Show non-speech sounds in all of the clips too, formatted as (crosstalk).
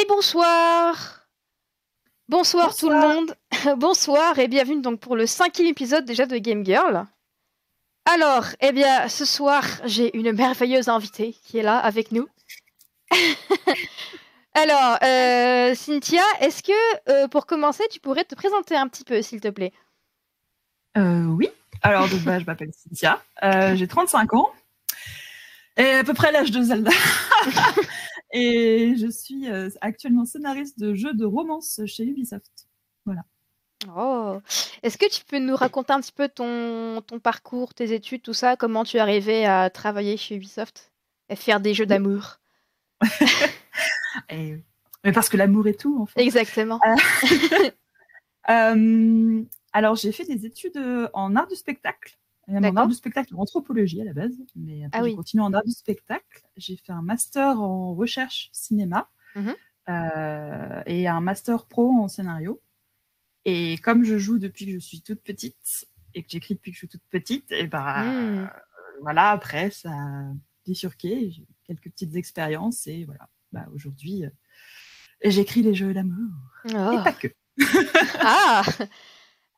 Et bonsoir Bonsoir, tout le monde (laughs) Bonsoir et bienvenue donc pour le cinquième épisode déjà de Game Girl. Alors, eh bien, ce soir, j'ai une merveilleuse invitée qui est là avec nous. (laughs) Alors, euh, Cynthia, est-ce que euh, pour commencer, tu pourrais te présenter un petit peu, s'il te plaît? Euh, Oui. Alors, donc, bah, je m'appelle Cynthia, j'ai 35 ans, et à peu près l'âge de Zelda. (laughs) et je suis actuellement scénariste de jeux de romance chez Ubisoft. Voilà. Oh, est-ce que tu peux nous raconter un petit peu ton, ton parcours, tes études, tout ça, comment tu es arrivé à travailler chez Ubisoft et faire des jeux d'amour? (laughs) Mais parce que l'amour est tout, en fait. Exactement. Euh, (laughs) euh, alors, j'ai fait des études euh, en art du spectacle. En art du spectacle, en anthropologie à la base, mais après ah j'ai continué en art du spectacle. J'ai fait un master en recherche cinéma mmh et un master pro en scénario. Et comme je joue depuis que je suis toute petite et que j'écris depuis que je suis toute petite, et ben mmh. voilà, après ça a bifurqué, j'ai quelques petites expériences et voilà bah, aujourd'hui, euh, j'écris les jeux d'amour. Et oh. pas que. ah (laughs)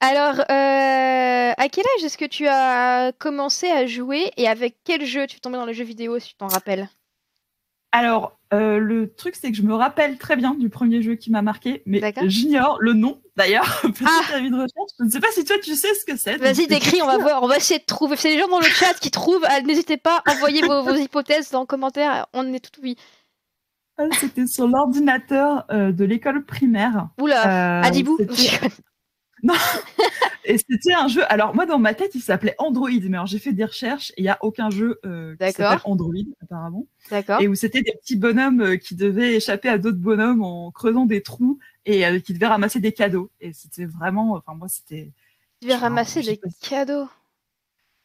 Alors, euh, à quel âge est-ce que tu as commencé à jouer et avec quel jeu tu es tombé dans les jeux vidéo, si tu t'en rappelles? Alors, euh, le truc, c'est que je me rappelle très bien du premier jeu qui m'a marqué, mais j'ignore le nom d'ailleurs. (laughs) Petite ah. avis de recherche. Je ne sais pas si toi tu sais ce que c'est. Vas-y, décris, on va voir. On va essayer de trouver. C'est les gens dans le chat qui trouvent. N'hésitez pas, envoyez vos, vos hypothèses dans les commentaires. On est tout oui. Ah, c'était sur l'ordinateur euh, de l'école primaire. Oula, euh, Adibou (laughs) Non Et c'était un jeu. Alors, moi, dans ma tête, il s'appelait Android. Mais alors, j'ai fait des recherches et il n'y a aucun jeu euh, qui s'appelle Android, apparemment. D'accord. Et où c'était des petits bonhommes euh, qui devaient échapper à d'autres bonhommes en creusant des trous et qui devaient ramasser des cadeaux. Et c'était vraiment. Enfin, moi, c'était. Tu devais ramasser des cadeaux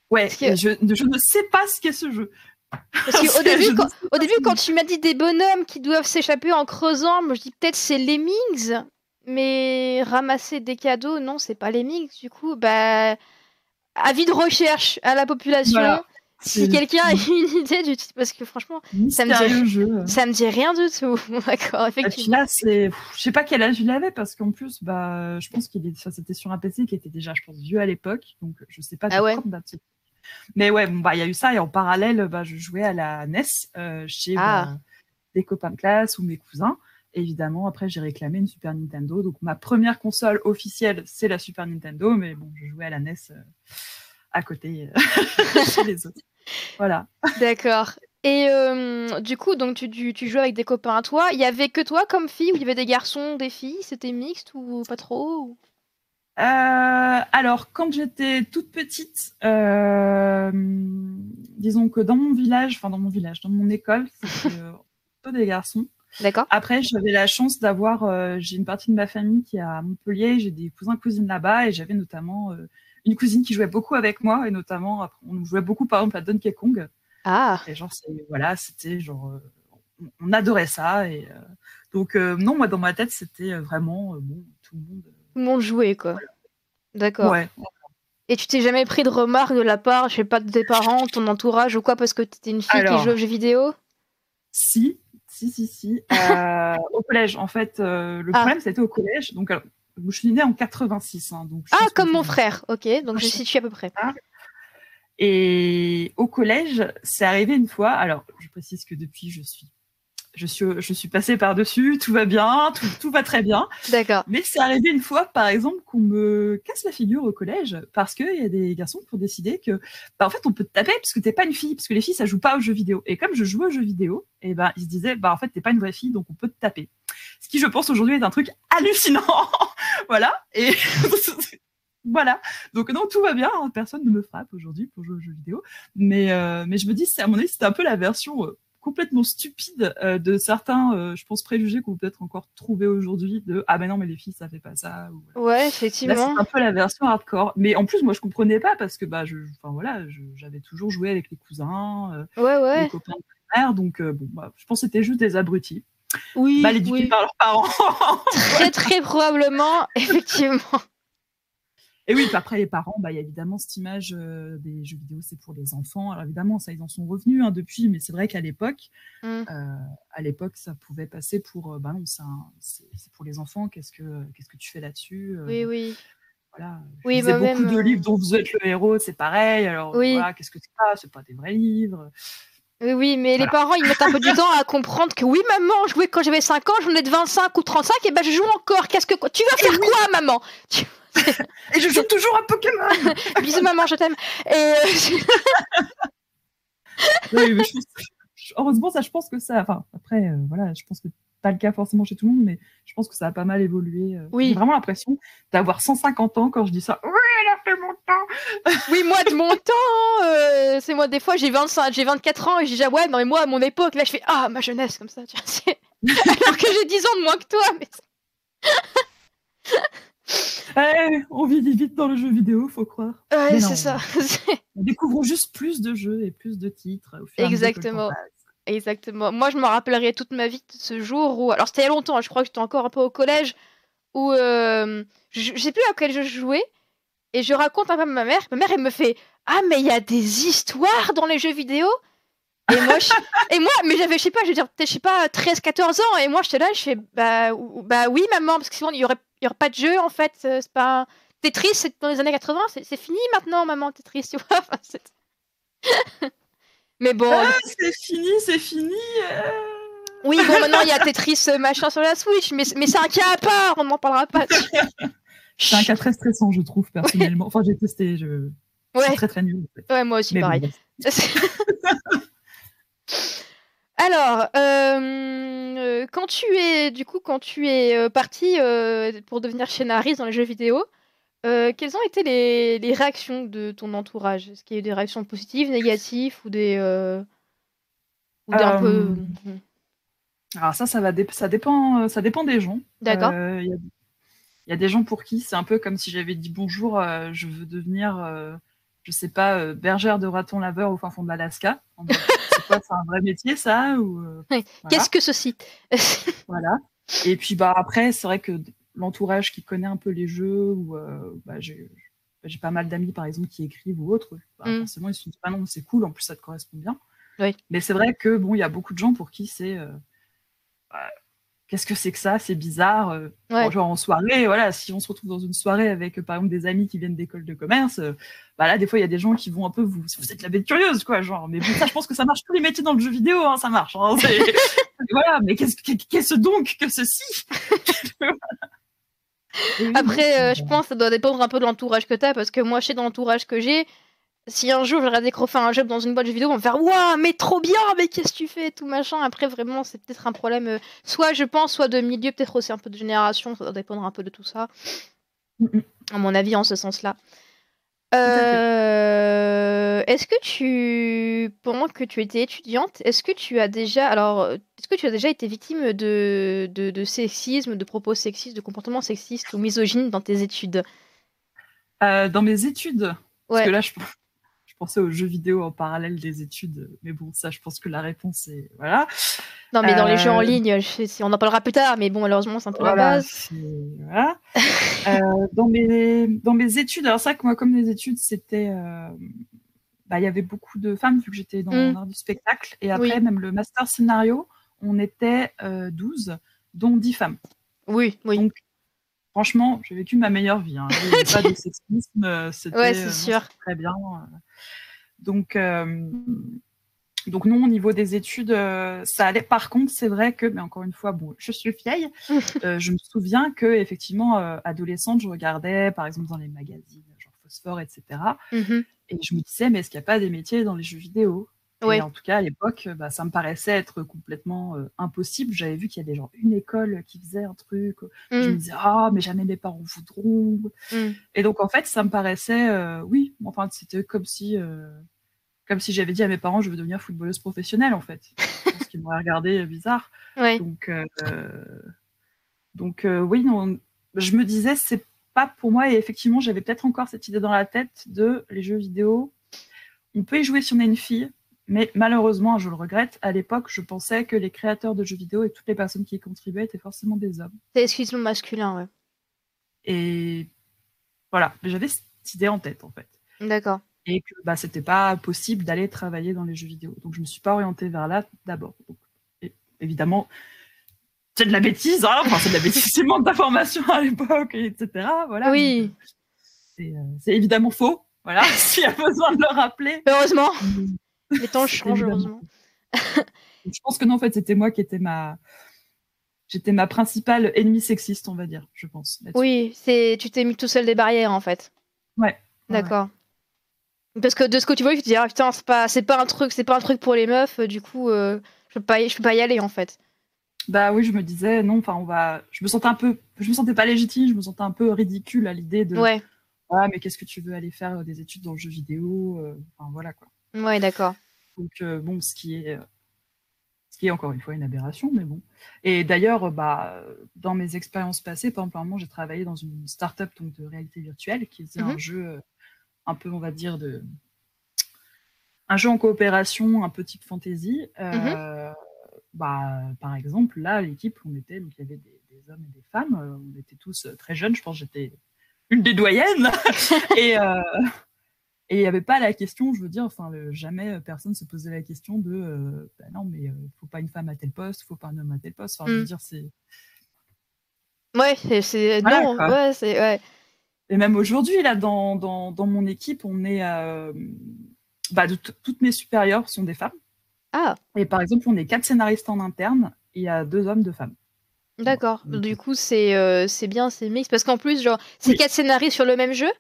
Ouais, je, je, ne sais pas ce qu'est ce jeu. Parce qu'au (laughs) début, quand, au début, quand tu m'as dit des bonhommes qui doivent s'échapper en creusant, moi je dis peut-être c'est Lemmings, mais ramasser des cadeaux, non, c'est pas Lemmings. Du coup, bah, avis de recherche à la population. Si quelqu'un a (laughs) une idée du parce que franchement, ça me, dit... ça me dit rien du tout. (laughs) D'accord, effectivement. là, c'est, je sais pas quel âge il avait parce qu'en plus, bah, je pense qu'il est, c'était sur un PC qui était déjà, je pense, vieux à l'époque, donc je sais pas. Ah ouais. Mais ouais, bon, bah, il y a eu ça. Et en parallèle, bah, je jouais à la NES euh, chez ah. bah, des copains de classe ou mes cousins. Évidemment, après, j'ai réclamé une Super Nintendo. Donc, ma première console officielle, c'est la Super Nintendo. Mais bon, je jouais à la NES euh, à côté euh, (laughs) chez les autres. Voilà. D'accord. Et du coup, donc tu, tu, tu, jouais avec des copains à toi. Il y avait que toi comme fille ou il y avait des garçons, des filles? C'était mixte ou pas trop euh, alors, quand j'étais toute petite, euh, disons que dans mon village, enfin dans mon village, dans mon école, c'était euh, plutôt des garçons. D'accord. Après, j'avais la chance d'avoir, j'ai une partie de ma famille qui est à Montpellier, j'ai des cousins cousines là-bas, et j'avais notamment une cousine qui jouait beaucoup avec moi, et notamment, on jouait beaucoup par exemple à Donkey Kong. Ah. Et genre, voilà, c'était genre, on adorait ça, et donc non, moi dans ma tête, c'était vraiment bon, tout le monde tout le monde jouait, quoi. D'accord. Et tu t'es jamais pris de remarques de la part, je sais pas, de tes parents, ton entourage ou quoi, parce que tu étais une fille qui joue aux jeux vidéo? Si, si, si, si. Euh, (laughs) au collège, en fait, euh, le ah. problème, c'était au collège. Donc, je suis née en 86. Hein, donc ah, comme mon frère, ok. Donc, je situe à peu près. Et au collège, c'est arrivé une fois. Alors, je précise que depuis, je suis je suis, je suis passée par-dessus, tout va bien, tout, va très bien. D'accord. Mais c'est arrivé une fois, par exemple, qu'on me casse la figure au collège parce qu'il y a des garçons qui ont décidé que, bah, en fait, on peut te taper parce que t'es pas une fille, parce que les filles, ça joue pas aux jeux vidéo. Et comme je jouais aux jeux vidéo, et eh ben, ils se disaient, bah, en fait, t'es pas une vraie fille, donc on peut te taper. Ce qui, je pense, aujourd'hui est un truc hallucinant. (laughs) voilà. Et (laughs) voilà. Donc non, tout va bien. Hein. Personne ne me frappe aujourd'hui pour jouer aux jeux vidéo. Mais, euh, mais je me dis, à mon avis, c'était un peu la version euh, complètement stupide euh, de certains, euh, je pense, préjugés qu'on peut peut-être encore trouver aujourd'hui de ah ben non mais les filles ça fait pas ça. ouais, effectivement. c'est un peu la version hardcore. Mais en plus moi je comprenais pas parce que bah je, enfin voilà, j'avais toujours joué avec les cousins, euh, ouais, ouais. les copains de mère, donc bon bah, je pense que c'était juste des abrutis. Oui. Mal éduqués par leurs parents. très très probablement, (laughs) effectivement. Et oui, après les parents, bah, il y a évidemment cette image euh, des jeux vidéo, c'est pour les enfants. Alors évidemment, ça, ils en sont revenus hein, depuis, mais c'est vrai qu'à l'époque, Mm. euh, à l'époque, ça pouvait passer pour, euh, bah non, c'est pour les enfants. Qu'est-ce que, qu'est-ce que tu fais là-dessus Oui, oui. Voilà. Je Oui, bah, beaucoup même, de livres dont vous êtes le héros, c'est pareil. Alors Oui. voilà, qu'est-ce que c'est pas C'est pas des vrais livres. Oui, oui, mais les parents, ils mettent un peu du temps à comprendre que oui, maman, je jouais quand j'avais 5 ans, j'en ai de 25 ou 35, et ben je joue encore. Qu'est-ce que tu vas faire quoi, maman? Tu- (laughs) Et je joue toujours à Pokémon. (laughs) Bisous, maman, je t'aime. Et euh, (laughs) Oui, mais je pense- heureusement, ça, je pense que ça. Enfin, après, euh, voilà, je pense que pas le cas forcément chez tout le monde, mais je pense que ça a pas mal évolué. euh. Oui. J'ai vraiment l'impression d'avoir 150 ans quand je dis ça. Oui, elle a fait mon temps. oui, moi, de mon temps, euh, c'est moi, des fois, j'ai 25, j'ai 24 ans, et je dis, ah ouais, non, mais moi, à mon époque, là, je fais, ah, ma jeunesse, comme ça, tu vois, c'est- Alors que j'ai 10 ans de moins que toi, mais Eh, on vit vite dans le jeu vidéo, faut croire. ouais, c'est ça. (laughs) On découvre juste plus de jeux et plus de titres. au fur Exactement. Exactement. Moi, je me rappellerai toute ma vie de ce jour où. Alors, c'était il y a longtemps, hein, je crois que j'étais encore un peu au collège, où. euh, Je je sais plus à quel jeu je jouais, et je raconte un peu à ma mère. Ma mère, elle me fait Ah, mais il y a des histoires dans les jeux vidéo et moi, je... (laughs) et moi, mais j'avais, je sais pas, je veux dire, je sais pas, 13, 14 ans, et moi, j'étais là, je fais, bah, bah oui, maman, parce que sinon, il y aurait, il y aurait pas de jeu, en fait, euh, c'est pas. Tetris, c'est dans les années 80, c'est fini maintenant, maman, Tetris, tu vois. Enfin, (laughs) mais bon. Ah, c'est fini, c'est fini. euh. Oui, bon, maintenant il y a (laughs) Tetris euh, machin sur la Switch, mais, mais c'est un cas à part, on n'en parlera pas. (laughs) C'est un cas très stressant, je trouve, personnellement. Enfin, j'ai testé, je... c'est Ouais, très très nul. en fait. ouais, moi aussi, Mais bon, pareil. Alors, euh, euh, quand tu es, du coup, quand tu es euh, parti euh, pour devenir scénariste dans les jeux vidéo, euh, quelles ont été les, les réactions de ton entourage? Est-ce qu'il y a eu des réactions positives, négatives ou des, ou des un peu... Euh, Alors ça, ça va, dé- ça dépend, ça dépend des gens. D'accord. Il y, a, il y a des gens pour qui c'est un peu comme si j'avais dit bonjour, je veux devenir, je sais pas, euh, bergère de ratons laveurs au fin fond de l'Alaska. C'est quoi, c'est un vrai métier ça ou euh, (laughs) voilà, Qu'est-ce que ceci (laughs) voilà. Et puis bah après, c'est vrai que l'entourage qui connaît un peu les jeux ou euh, bah, j'ai j'ai pas mal d'amis par exemple qui écrivent ou autres. Bah, Mm. Forcément, ils se dit ah non, c'est cool, en plus ça te correspond bien. Oui. Mais c'est vrai que bon, il y a beaucoup de gens pour qui c'est bah, qu'est-ce que c'est que ça C'est bizarre. euh, Ouais. genre en soirée, voilà, si on se retrouve dans une soirée avec euh, par exemple des amis qui viennent d'école de commerce, euh, bah là des fois il y a des gens qui vont un peu vous vous êtes la bête curieuse quoi, genre. Mais bon, ça je pense que ça marche tous les métiers dans le jeu vidéo, hein, ça marche. hein, (laughs) voilà, mais qu'est-ce que- qu'est-ce donc que ceci? (laughs) Après, euh, je pense que ça doit dépendre un peu de l'entourage que t'as, parce que moi, je sais dans l'entourage que j'ai, si un jour j'aurais décroché un job dans une boîte de vidéo, on va me faire Waouh, mais trop bien, mais qu'est-ce que tu fais, tout machin. Après, vraiment, c'est peut-être un problème, euh, soit je pense, soit de milieu, peut-être aussi un peu de génération, ça doit dépendre un peu de tout ça, à mon avis, en ce sens-là. Euh, est-ce que tu, pendant que tu étais étudiante, est-ce que tu as déjà, alors, est-ce que tu as déjà été victime de, de, de sexisme, de propos sexistes, de comportements sexistes ou misogynes dans tes études? Euh, dans mes études, parce Ouais. que là je, je pensais aux jeux vidéo en parallèle des études, mais bon ça je pense que la réponse est voilà. Non, mais dans les jeux en Euh, ligne, je sais si on en parlera plus tard, mais bon, malheureusement, c'est un peu la Voilà, base. c'est- voilà. Euh, dans, mes, dans mes études, alors que moi, comme les études, c'était. euh, bah, Il y avait beaucoup de femmes, vu que j'étais dans Mm. l'art du spectacle. Et après, Oui. même le master scénario, on était euh, 12, dont 10 femmes. Oui, oui. Donc, franchement, j'ai vécu ma meilleure vie. hein. Il n'y avait pas de (laughs) sexisme. euh, C'était Ouais, c'est euh, c'était très bien. euh. Donc, euh, donc non, au niveau des études, euh, ça allait. Par contre, c'est vrai que, mais encore une fois, bon, je suis vieille. (laughs) je me souviens que effectivement, adolescente, je regardais, par exemple, dans les magazines, genre Phosphore, etc. Mhm. Et je me disais, mais est-ce qu'il n'y a pas des métiers dans les jeux vidéo? Ouais. Et en tout cas, à l'époque, bah, ça me paraissait être complètement euh, impossible. J'avais vu qu'il y avait genre une école qui faisait un truc. Je me Mm, disais, ah, mais jamais mes parents voudront. mm. Et donc, en fait, ça me paraissait, euh, oui, enfin, c'était comme si, euh, comme si j'avais dit à mes parents, je veux devenir footballeuse professionnelle, en fait. Pense qu'ils m'auraient regardé euh, bizarre. Ouais. Donc, euh, donc euh, oui, non, je me disais, c'est pas pour moi. Et effectivement, j'avais peut-être encore cette idée dans la tête de les jeux vidéo. On peut y jouer si on est une fille, mais malheureusement, je le regrette, à l'époque, je pensais que les créateurs de jeux vidéo et toutes les personnes qui y contribuaient étaient forcément des hommes. C'est exclusivement masculin, ouais. Et Voilà, j'avais cette idée en tête en fait. D'accord. Et que bah, c'était pas possible d'aller travailler dans les jeux vidéo. Donc je me suis pas orientée vers là d'abord. Évidemment, c'est de la bêtise, hein enfin, c'est de la bêtise, (laughs) c'est manque d'informations à l'époque, etc. Voilà. Oui. Euh, c'est évidemment faux. Voilà, (laughs) s'il y a besoin de le rappeler. Heureusement. Les temps changent, heureusement. je pense que non, en fait, c'était moi qui étais ma. J'étais ma principale ennemie sexiste, on va dire, je pense. Oui, c'est tu t'es mis tout seul des barrières, en fait. Ouais. D'accord. Parce que de ce que tu vois, tu te dis, ah putain, c'est pas, c'est pas un truc, c'est pas un truc pour les meufs, du coup, euh, je peux pas, je peux pas y aller, en fait. Bah oui, je me disais, non, enfin, on va. Je me sentais un peu. Je me sentais pas légitime, je me sentais un peu ridicule à l'idée de. Ouais. Ah, mais qu'est-ce que tu veux aller faire euh, des études dans le jeu vidéo euh, Enfin, voilà quoi. Ouais, d'accord. Donc, euh, bon, ce qui est. Ce qui est encore une fois une aberration, mais bon. Et d'ailleurs, bah, dans mes expériences passées, par exemple, j'ai travaillé dans une start-up donc, de réalité virtuelle qui faisait un mhm. jeu un peu, on va dire, de. Un jeu en coopération, un peu type fantasy. Mhm. bah, par exemple, là, l'équipe, on était, donc il y avait des, des, hommes et des femmes, on était tous très jeunes, je pense que j'étais une des doyennes. (laughs) et euh, et il n'y avait pas la question, je veux dire, enfin, jamais euh, personne se posait la question de euh, bah non, mais il faut pas une femme à tel poste, faut pas un homme à tel poste. Enfin, je veux mm. dire, c'est. Ouais, c'est. non, ouais, c'est. Ouais. Et même aujourd'hui, là, dans, dans, dans, mon équipe, on est. bah, de toutes mes supérieures sont des femmes. Ah. Et par exemple, on est quatre scénaristes en interne, et il y a deux hommes, deux femmes. D'accord. Du coup, c'est euh, c'est bien, c'est mix. Parce qu'en plus, genre, c'est quatre scénaristes sur le même jeu?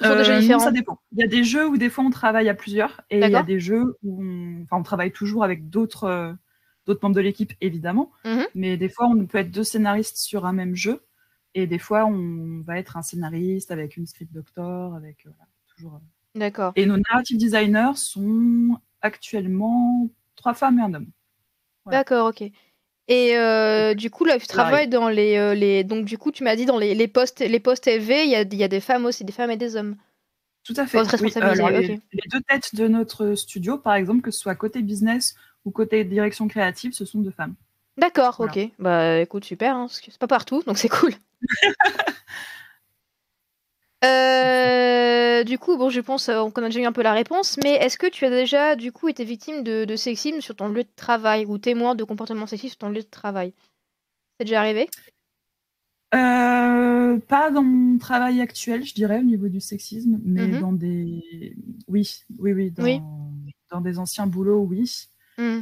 Euh, ça dépend. Il y a des jeux où des fois on travaille à plusieurs et il y a des jeux où on, enfin, on travaille toujours avec d'autres euh, d'autres membres de l'équipe, évidemment. Mmh Mais des fois, on peut être deux scénaristes sur un même jeu et des fois, on va être un scénariste avec une script doctor, avec toujours. D'accord. Et nos narrative designers sont actuellement trois femmes et un homme. D'accord, ok. Et euh, du coup, là, tu travailles dans les, euh, les, Donc, du coup, tu m'as dit dans les, les postes, les postes élevés, il y a, y a des femmes aussi, des femmes et des hommes. Tout à fait. les, deux têtes de notre studio, par exemple, que ce soit côté business ou côté direction créative, ce sont deux femmes. D'accord, ok. Bah écoute, super, hein, c'est pas partout, donc c'est cool. (laughs) Euh, du coup, bon, je pense euh, qu'on a déjà eu un peu la réponse, mais est-ce que tu as déjà, du coup, été victime de, sexisme sur ton lieu de travail ou témoin de comportement sexiste sur ton lieu de travail? C'est déjà arrivé? Euh, Pas dans mon travail actuel, je dirais, au niveau du sexisme, mais mm-hmm. dans des. Oui, oui, oui, dans, dans des anciens boulots, oui. Mm.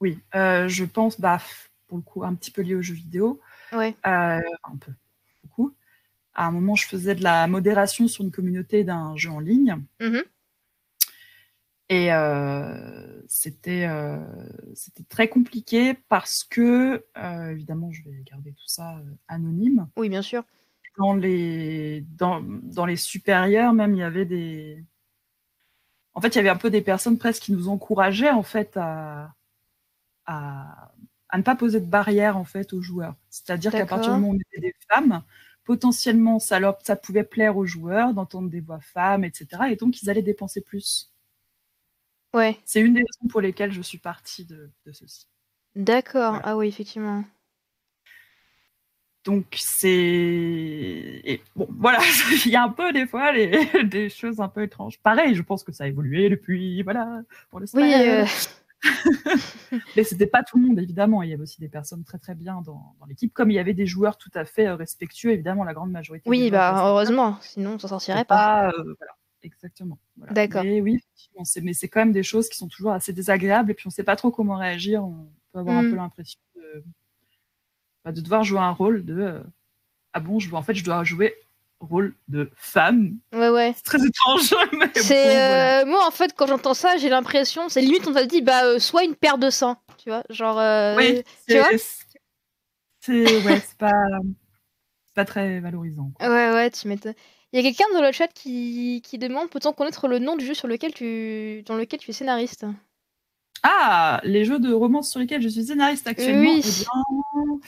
Oui, je pense, bah, pour le coup, un petit peu lié aux jeux vidéo. Ouais. Euh, un peu, beaucoup. À un moment, je faisais de la modération sur une communauté d'un jeu en ligne. Mmh Et euh, c'était euh, c'était très compliqué parce que, évidemment, je vais garder tout ça anonyme. Oui, bien sûr. Dans les, dans, dans, les supérieurs, même, il y avait des. En fait, il y avait un peu des personnes presque qui nous encourageaient en fait à, à à ne pas poser de barrière en fait aux joueurs. C'est-à-dire qu'à partir du moment où on était des femmes, potentiellement ça, leur, ça pouvait plaire aux joueurs d'entendre des voix femmes, etc. Et donc ils allaient dépenser plus. Ouais. C'est une des raisons pour lesquelles je suis partie de, ceci. D'accord. Ah oui, effectivement. Donc c'est bon voilà, (laughs) il y a un peu des fois (laughs) des choses un peu étranges. Pareil, je pense que ça a évolué depuis voilà pour le Oui. Euh, Mais c'était pas tout le monde, évidemment. Il y avait aussi des personnes très très bien dans, l'équipe, comme il y avait des joueurs tout à fait euh, respectueux, évidemment, la grande majorité. Oui, bah heureusement, sinon on s'en sortirait pas. Euh, voilà, exactement. D'accord. Mais oui, mais c'est quand même des choses qui sont toujours assez désagréables et puis on sait pas trop comment réagir. On peut avoir un mm. peu l'impression de, bah, de, devoir jouer un rôle de euh, ah bon, je, en fait, je dois jouer rôle de femme. Ouais, ouais. C'est très étrange. (laughs) C'est euh, moi en fait quand j'entends ça, j'ai l'impression, c'est limite on t'a dit bah euh, soit une paire de sang, tu vois, genre. Euh, oui. Tu vois C'est ouais, c'est pas pas très valorisant. Ouais, ouais, tu m'étonnes. Il y a quelqu'un dans le chat qui, qui demande peut-on connaître le nom du jeu sur lequel tu dans lequel tu es scénariste? Ah, les jeux de romance sur lesquels je suis scénariste actuellement. Oui. Eh bien,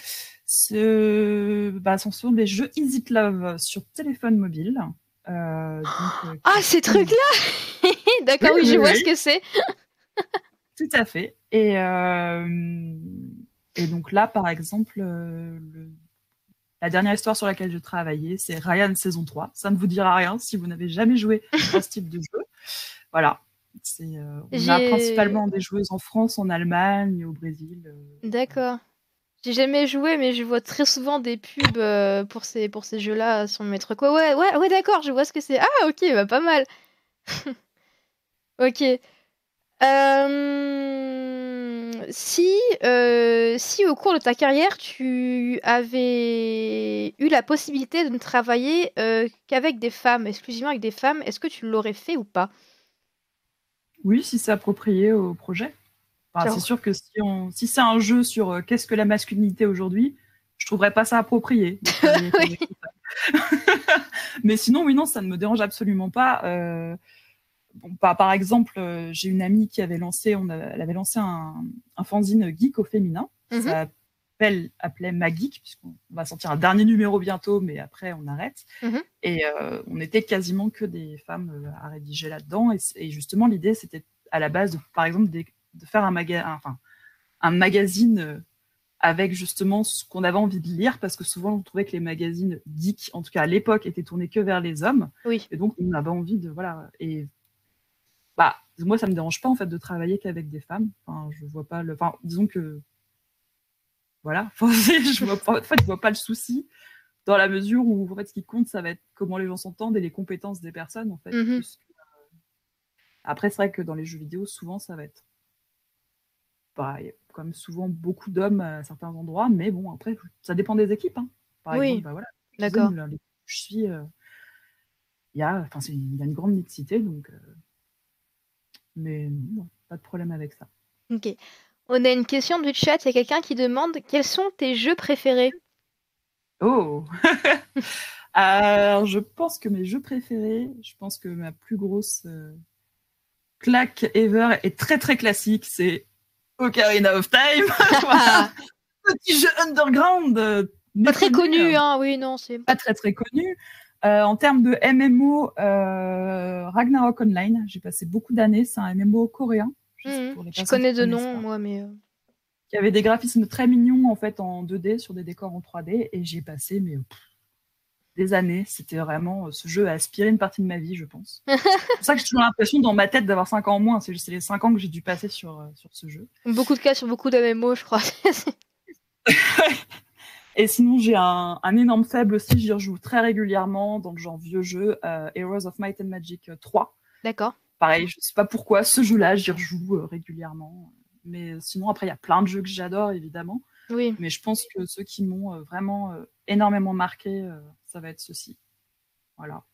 ce bah, ce sont des jeux Easy Love sur téléphone mobile. Euh, euh, ah, ces trucs-là (laughs) D'accord, oui, je vois ce que c'est. Tout à fait. Et, euh, et donc là, par exemple, le La dernière histoire sur laquelle je travaillais, c'est Ryan saison 3. Ça ne vous dira rien si vous n'avez jamais joué (laughs) à ce type de jeu. Voilà. On a principalement des joueuses en France, en Allemagne, au Brésil. D'accord. J'ai jamais joué, mais je vois très souvent des pubs euh, pour ces, pour ces jeux-là sur le maître quoi. Ouais, ouais, ouais, d'accord, je vois ce que c'est. Ah, ok, bah, pas mal. (laughs) ok. Si, si au cours de ta carrière, tu avais eu la possibilité de ne travailler qu'avec des femmes, exclusivement avec des femmes, est-ce que tu l'aurais fait ou pas? Oui, si c'est approprié au projet. C'est sûr que si, si c'est un jeu sur euh, qu'est-ce que la masculinité aujourd'hui, je trouverais pas ça approprié. (laughs) (laughs) Mais sinon, oui, non, ça ne me dérange absolument pas. Euh, par, exemple, euh, j'ai une amie qui avait lancé, on elle avait lancé un, fanzine geek au féminin. Mm-hmm appelle, appelait Magic, puisqu'on va sortir un dernier numéro bientôt, mais après on arrête. Mhm. Et euh, on était quasiment que des femmes euh, à rédiger là-dedans. Et, justement, l'idée, c'était à la base, de, par exemple, de, faire un, enfin, un magazine euh, avec justement ce qu'on avait envie de lire, parce que souvent on trouvait que les magazines geeks, en tout cas à l'époque, étaient tournés que vers les hommes. Oui. Et donc on avait envie de voilà. Et bah moi ça me dérange pas en fait de travailler qu'avec des femmes. Enfin, je vois pas le. Enfin, disons que voilà. (laughs) je vois pas, en fait, je vois pas le souci dans la mesure où en fait, ce qui compte, ça va être comment les gens s'entendent et les compétences des personnes. En fait, mhm. euh, Après, c'est vrai que dans les jeux vidéo, souvent, ça va être. Bah, il y a quand souvent beaucoup d'hommes à certains endroits, mais bon, après, ça dépend des équipes. Hein. Par oui. exemple, bah, voilà. D'accord. Je suis. Euh, il y, a, il y a une grande mixité, donc. Euh, mais non, pas de problème avec ça. Ok. On a une question du chat. Il y a quelqu'un qui demande quels sont tes jeux préférés? Oh (laughs) Alors, je pense que mes jeux préférés, je pense que ma plus grosse euh, claque ever est très très classique. C'est Ocarina of Time. (laughs) (laughs) Petit jeu underground. Euh, pas très connu, hein. oui, non, c'est pas très très connu. Euh, en termes de MMO, Ragnarok Online, j'ai passé beaucoup d'années. C'est un MMO coréen. Mhm. Je, connais de nom, moi, mais. Euh. Il y avait des graphismes très mignons en fait en 2D sur des décors en 3D et j'ai passé mais des années. C'était vraiment euh, ce jeu a aspiré une partie de ma vie, je pense. (laughs) c'est pour ça que j'ai toujours l'impression dans ma tête d'avoir 5 ans en moins. C'est les 5 ans que j'ai dû passer sur, euh, sur ce jeu. Beaucoup de cas sur beaucoup d'MMO, je crois. (laughs) Et sinon, j'ai un, énorme faible aussi. J'y rejoue très régulièrement dans le genre vieux jeu, Heroes of Might and Magic 3. D'accord pareil, je sais pas pourquoi, ce jeu-là, j'y rejoue euh, régulièrement. Mais sinon, après, il y a plein de jeux que j'adore, évidemment. Oui. Mais je pense que ceux qui m'ont euh, vraiment euh, énormément marqué, ça va être ceci. Voilà.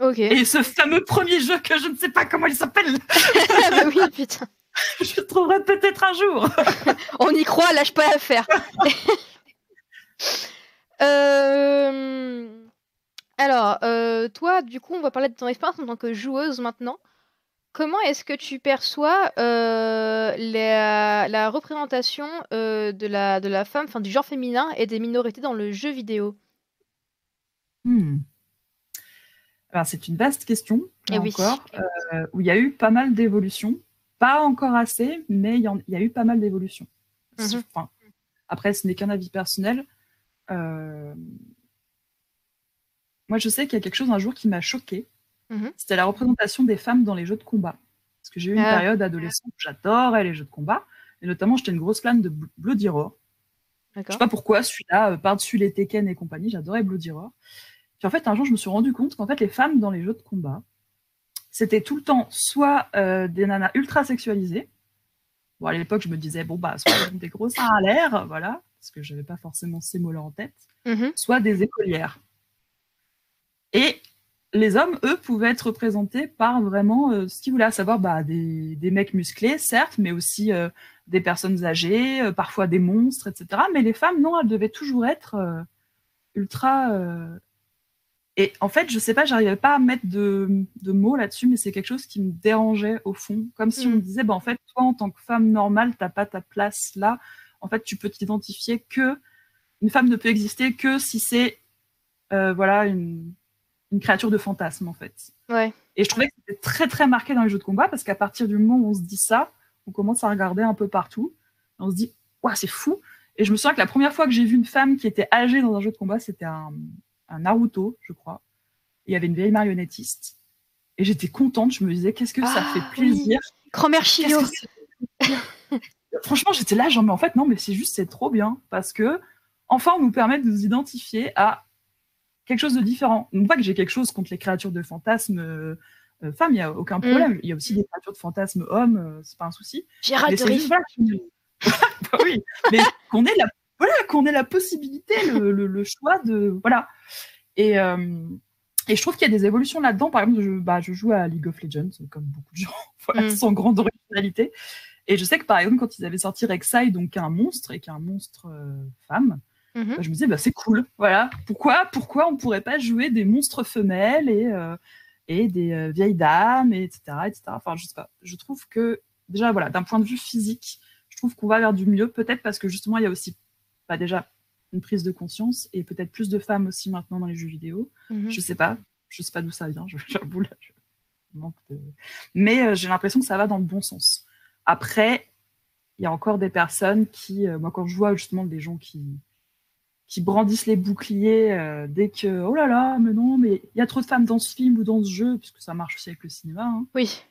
Ok. Et ce fameux premier jeu que je ne sais pas comment il s'appelle. (laughs) bah oui, putain. (laughs) je le trouverai peut-être un jour. (laughs) On y croit, lâche pas l'affaire. Alors, toi, du coup, on va parler de ton expérience en tant que joueuse maintenant. Comment est-ce que tu perçois euh, la, représentation euh, de, la, de la femme, enfin du genre féminin et des minorités dans le jeu vidéo? Hmm. Alors c'est une vaste question, Et eh encore, euh, où il y a eu pas mal d'évolutions. Pas encore assez, mais il y, a eu pas mal d'évolutions. Mhm. après, ce n'est qu'un avis personnel. moi, je sais qu'il y a quelque chose un jour qui m'a choqué Mhm. C'était la représentation des femmes dans les jeux de combat. Parce que j'ai eu une ah. période adolescente où j'adorais les jeux de combat. Et notamment, j'étais une grosse fan de Bloody Roar. Je sais pas pourquoi, celui-là, euh, par-dessus les Tekken et compagnie, j'adorais Bloody Roar. Puis en fait, un jour, je me suis rendu compte qu'en fait, les femmes dans les jeux de combat, c'était tout le temps soit euh, des nanas ultra sexualisées. Bon, à l'époque, je me disais, bon, bah, soit des gros seins à l'air, voilà, parce que j'avais pas forcément ces mots-là en tête, mhm. soit des écolières. Et les hommes, eux, pouvaient être représentés par vraiment euh, ce qu'ils voulaient, à savoir bah, des, des, mecs musclés, certes, mais aussi euh, des personnes âgées, euh, parfois des monstres, etc. Mais les femmes, non, elles devaient toujours être ultra. Et en fait, je sais pas, j'arrivais pas à mettre de, de mots là-dessus, mais c'est quelque chose qui me dérangeait au fond. Comme si on me mm. disait, bah, en fait, toi, en tant que femme normale, t'as pas ta place là. En fait, tu peux t'identifier que. Une femme ne peut exister que si c'est voilà une une créature de fantasme en fait. Ouais. Et je trouvais que c'était très très marqué dans les jeux de combat parce qu'à partir du moment où on se dit ça, on commence à regarder un peu partout. on se dit, waouh, c'est fou. Et je me souviens que la première fois que j'ai vu une femme qui était âgée dans un jeu de combat, c'était un, un Naruto, je crois. il y avait une vieille marionnettiste. Et j'étais contente, je me disais, qu'est-ce que ça Ah, fait plaisir. Grand-mère Chio. Qu'est-ce que c'est- Franchement, j'étais là, genre, mais en fait, non, mais c'est juste, c'est trop bien. Parce que, enfin, on nous permet de nous identifier à quelque chose de différent. Non pas que j'ai quelque chose contre les créatures de fantasmes euh, euh, femmes, il n'y a aucun problème. Il y a aussi des créatures de fantasmes hommes, euh, c'est pas un souci. Gérald de voilà, (laughs) Bah oui, mais qu'on ait la, voilà, qu'on ait la possibilité, le, le- le choix de, voilà. Et, euh, et je trouve qu'il y a des évolutions là-dedans. Par exemple, je, bah, je joue à League of Legends, comme beaucoup de gens, (laughs) voilà, Mm. sans grande originalité. Et je sais que par exemple, quand ils avaient sorti Rek'Sai, donc un monstre et qu'un monstre euh, femme, Mhm. bah, je me disais, bah, c'est cool. Voilà. Pourquoi, pourquoi on pourrait pas jouer des monstres femelles et, euh, et des vieilles dames, et etc., etc. Enfin, je sais pas. Je trouve que, déjà, voilà, d'un point de vue physique, je trouve qu'on va vers du mieux, peut-être parce que justement, il y a aussi, bah, déjà, une prise de conscience et peut-être plus de femmes aussi maintenant dans les jeux vidéo. Mhm. Je sais pas. Je sais pas d'où ça vient. (laughs) J'avoue, là, je manque de... Mais euh, j'ai l'impression que ça va dans le bon sens. Après, il y a encore des personnes qui, euh, moi, quand je vois justement des gens qui, qui brandissent les boucliers euh, dès que, oh là là, mais non, mais il y a trop de femmes dans ce film ou dans ce jeu, puisque ça marche aussi avec le cinéma, hein. Oui.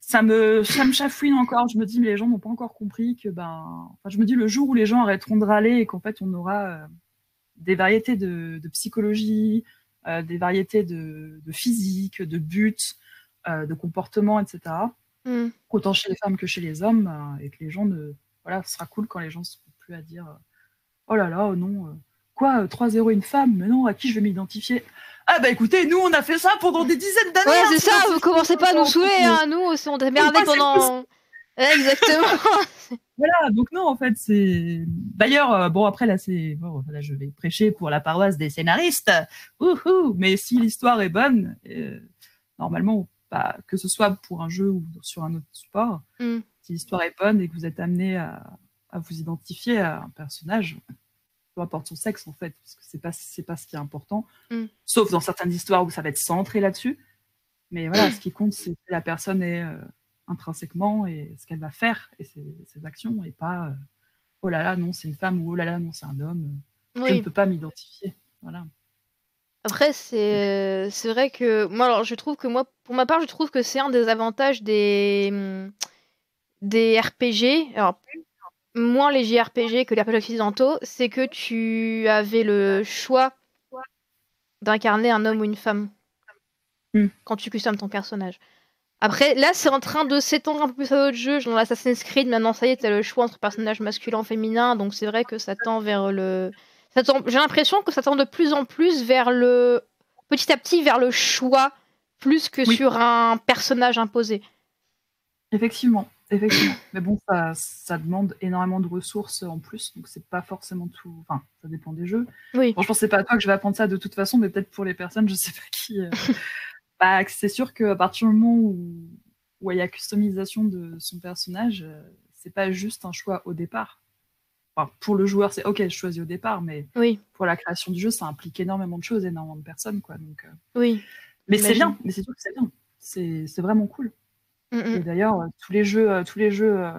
Ça, me, ça me chafouine encore. Je me dis, mais les gens n'ont pas encore compris que, ben, enfin, je me dis, le jour où les gens arrêteront de râler et qu'en fait, on aura euh, des variétés de, de psychologie, euh, des variétés de, de physique, de buts, euh, de comportement, etc Mhm. autant chez les femmes que chez les hommes, euh, et que les gens ne. Voilà, ce sera cool quand les gens ne seront plus à dire Oh là là, oh non, quoi, euh, 3-0 une femme, mais non, à qui je vais m'identifier? Ah bah écoutez, nous on a fait ça pendant des dizaines d'années Ouais, hein, c'est ça, vous commencez pas à nous saouler, hein, nous aussi, on démerdait pendant. Ouais, exactement. (laughs) Voilà, donc non, en fait, c'est. D'ailleurs, euh, bon, après, là, c'est. Bon, là, je vais prêcher pour la paroisse des scénaristes. Ouhou Mais si l'histoire est bonne, euh, normalement, bah, que ce soit pour un jeu ou sur un autre support, Mm. si l'histoire est bonne et que vous êtes amené à, à vous identifier à un personnage, peu importe son sexe, en fait, parce que c'est pas, c'est pas ce qui est important. Mm. Sauf dans certaines histoires où ça va être centré là-dessus. Mais voilà, ce qui compte, c'est que la personne est. euh, intrinsèquement et ce qu'elle va faire et ses, ses actions et pas euh, oh là là non c'est une femme ou oh là là non c'est un homme je ne Oui. peux pas m'identifier voilà Après, c'est c'est vrai que moi, alors, je trouve que moi, pour ma part, je trouve que c'est un des avantages des des RPG. Alors, moins les JRPG que les RPG occidentaux, c'est que tu avais le choix d'incarner un homme ou une femme Hmm. quand tu customes ton personnage. Après, là, c'est en train de s'étendre un peu plus à d'autres jeux. Genre dans Assassin's Creed, maintenant, ça y est, t'as le choix entre personnages masculins, féminins. Donc, c'est vrai que ça tend vers le. tend- J'ai l'impression que ça tend de plus en plus vers le. Petit à petit, vers le choix, plus que Oui. sur un personnage imposé. effectivement effectivement mais bon ça, ça demande énormément de ressources en plus donc c'est pas forcément tout enfin ça dépend des jeux Oui. bon je pense c'est pas à toi que je vais apprendre ça de toute façon mais peut-être pour les personnes je sais pas (laughs) qui euh, bah, c'est sûr qu'à partir du moment où où il y a customisation de son personnage euh, c'est pas juste un choix au départ enfin, pour le joueur c'est ok je choisis au départ mais Oui, pour la création du jeu, ça implique énormément de choses, énormément de personnes, quoi. Donc, euh, oui. mais c'est bien, mais c'est sûr que c'est bien. C'est c'est vraiment cool. Mm, mm. Et d'ailleurs, euh, tous les jeux, euh, tous les jeux, euh,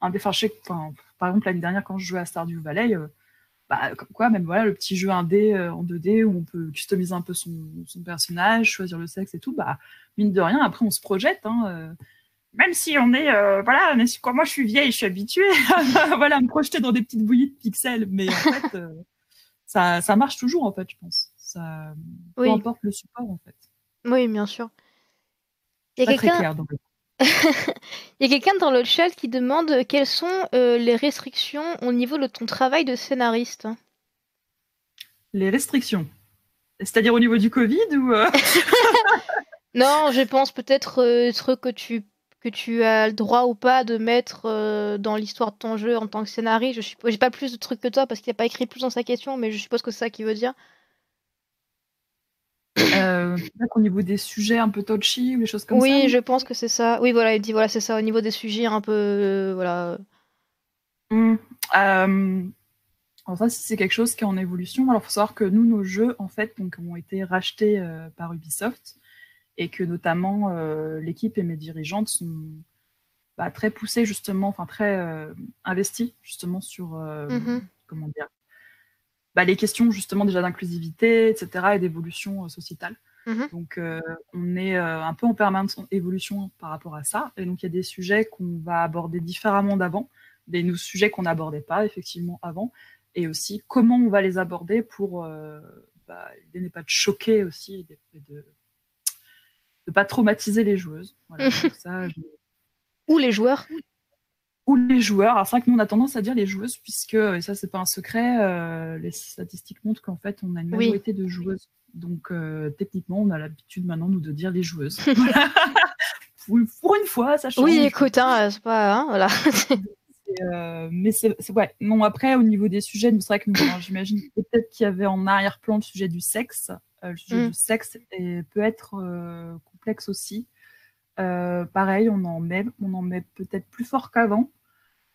enfin, je sais que, enfin, par exemple l'année dernière quand je jouais à Stardew Valley, bah, comme quoi, même voilà, le petit jeu indé euh, en 2D où on peut customiser un peu son, son personnage, choisir le sexe et tout, bah mine de rien, après on se projette. Hein, euh, même si on est, euh, voilà, mais si- quand moi je suis vieille, je suis habituée, (laughs) voilà, à me projeter dans des petites bouillies de pixels, mais en fait, ça, ça marche toujours en fait, je pense. Ça, peu importe le support en fait. Oui, bien sûr. Il y a quelqu'un (laughs) il y a quelqu'un dans le chat qui demande euh, quelles sont euh, les restrictions au niveau de ton travail de scénariste? les restrictions. C'est-à-dire au niveau du Covid ou euh, (laughs) Non, je pense peut-être euh, que tu que tu as le droit ou pas de mettre euh, dans l'histoire de ton jeu en tant que scénariste. Je j'ai pas plus de trucs que toi parce qu'il a pas écrit plus dans sa question, mais je suppose que c'est ça qu'il veut dire. Euh, au niveau des sujets un peu touchy ou des choses comme oui, ça je pense que c'est ça. Oui, voilà, il dit voilà, c'est ça au niveau des sujets un peu euh, voilà. Hmm. Euh, alors ça, si c'est quelque chose qui est en évolution. Alors, faut savoir que nous, nos jeux, en fait, donc, ont été rachetés euh, par Ubisoft et que notamment l'équipe et mes dirigeantes sont bah, très poussé justement, enfin très investi justement sur Mmh comment dire bah, les questions justement déjà d'inclusivité, etc. et d'évolution sociétale. Mmh Donc, on est un peu en permanente évolution par rapport à ça. Et donc, il y a des sujets qu'on va aborder différemment d'avant, des sujets qu'on n'abordait pas effectivement avant, et aussi comment on va les aborder pour bah, ne pas de choquer aussi, et de ne pas traumatiser les joueuses. Voilà, Ou les joueurs ou les joueurs. Alors c'est vrai que nous on a tendance à dire les joueuses puisque et ça c'est pas un secret, euh, les statistiques montrent qu'en fait on a une majorité de joueuses. Donc euh, techniquement on a l'habitude maintenant nous de dire les joueuses. (laughs) Pour une fois ça change. Oui écoute hein, c'est pas hein, voilà. (laughs) Euh, mais c'est ouais non après au niveau des sujets c'est vrai que j'imagine peut-être qu'il y avait en arrière-plan le sujet du sexe. le sujet mm. du sexe et peut être complexe aussi. pareil, on en met, on en met peut-être plus fort qu'avant.